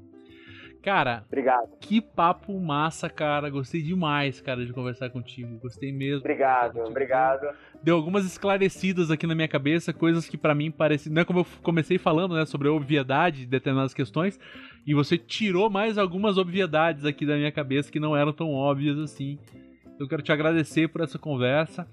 Cara, Obrigado, que papo massa, cara. Gostei demais, cara, de conversar contigo. Gostei mesmo. obrigado, obrigado. Deu algumas esclarecidas aqui na minha cabeça, coisas que pra mim pareciam. Não é como eu comecei falando, né, sobre a obviedade de determinadas questões, e você tirou mais algumas obviedades aqui da minha cabeça que não eram tão óbvias assim. Eu quero te agradecer por essa conversa.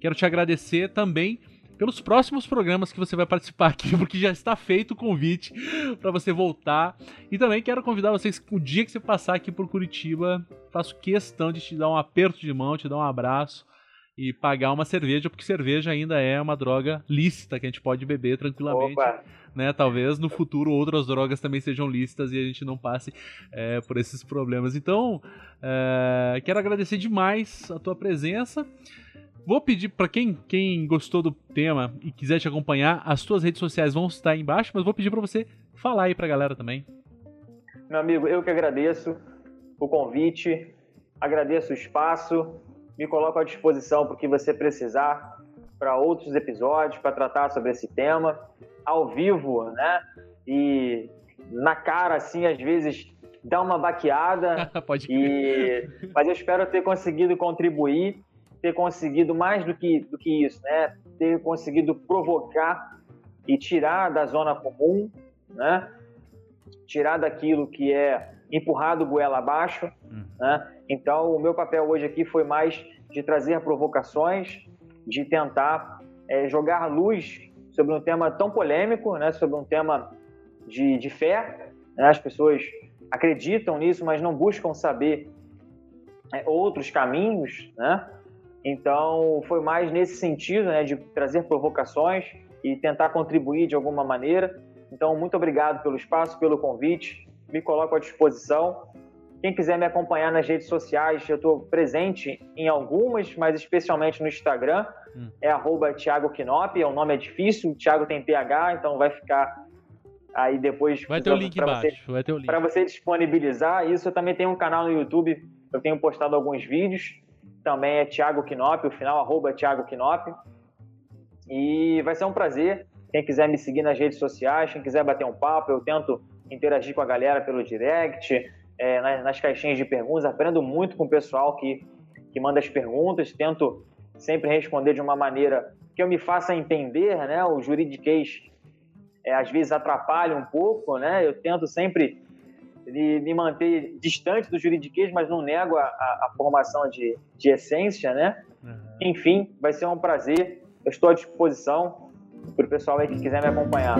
Quero te agradecer também pelos próximos programas que você vai participar aqui, porque já está feito o convite para você voltar. E também quero convidar vocês, o dia que você passar aqui por Curitiba, faço questão de te dar um aperto de mão, te dar um abraço e pagar uma cerveja, porque cerveja ainda é uma droga lícita que a gente pode beber tranquilamente Opa, né? Talvez no futuro outras drogas também sejam listas e a gente não passe é, por esses problemas. Então, é, quero agradecer demais a tua presença. Vou pedir para quem, quem gostou do tema e quiser te acompanhar, as tuas redes sociais vão estar aí embaixo, mas vou pedir para você falar aí pra galera também. meu amigo, eu que agradeço o convite, agradeço o espaço, me coloco à disposição para o que você precisar para outros episódios, para tratar sobre esse tema, ao vivo, né? E na cara, assim, às vezes dá uma baqueada, Pode crer. E, mas eu espero ter conseguido contribuir, ter conseguido mais do que, do que isso, né? Ter conseguido provocar e tirar da zona comum, né? Tirar daquilo que é empurrado goela abaixo, Hum. né? Então, o meu papel hoje aqui foi mais de trazer provocações, de tentar eh, jogar luz sobre um tema tão polêmico, né? Sobre um tema de, de fé, né? As pessoas acreditam nisso, mas não buscam saber é, outros caminhos, né? Então, foi mais nesse sentido, né, de trazer provocações e tentar contribuir de alguma maneira. Então, muito obrigado pelo espaço, pelo convite. Me coloco à disposição Quem quiser me acompanhar nas redes sociais, eu estou presente em algumas, mas especialmente no Instagram, hum. é arroba Thiago Knop, o nome é difícil, o Thiago tem PH, então vai ficar aí depois... Vai ter o link embaixo, você, vai ter o link. Para você disponibilizar isso, eu também tenho um canal no YouTube, eu tenho postado alguns vídeos, também é Thiago Knop, o final arroba Thiago Knop, e vai ser um prazer, quem quiser me seguir nas redes sociais, quem quiser bater um papo, eu tento interagir com a galera pelo direct, é, nas, nas, caixinhas de perguntas, aprendo muito com o pessoal que, que manda as perguntas, tento sempre responder de uma maneira que eu me faça entender, né? O juridiquês é, às vezes atrapalha um pouco, né? Eu tento sempre me manter distante do juridiquês, mas não nego a, a, a formação de, de essência, né? Uhum. Enfim, vai ser um prazer. Eu estou à disposição para o pessoal aí que quiser me acompanhar.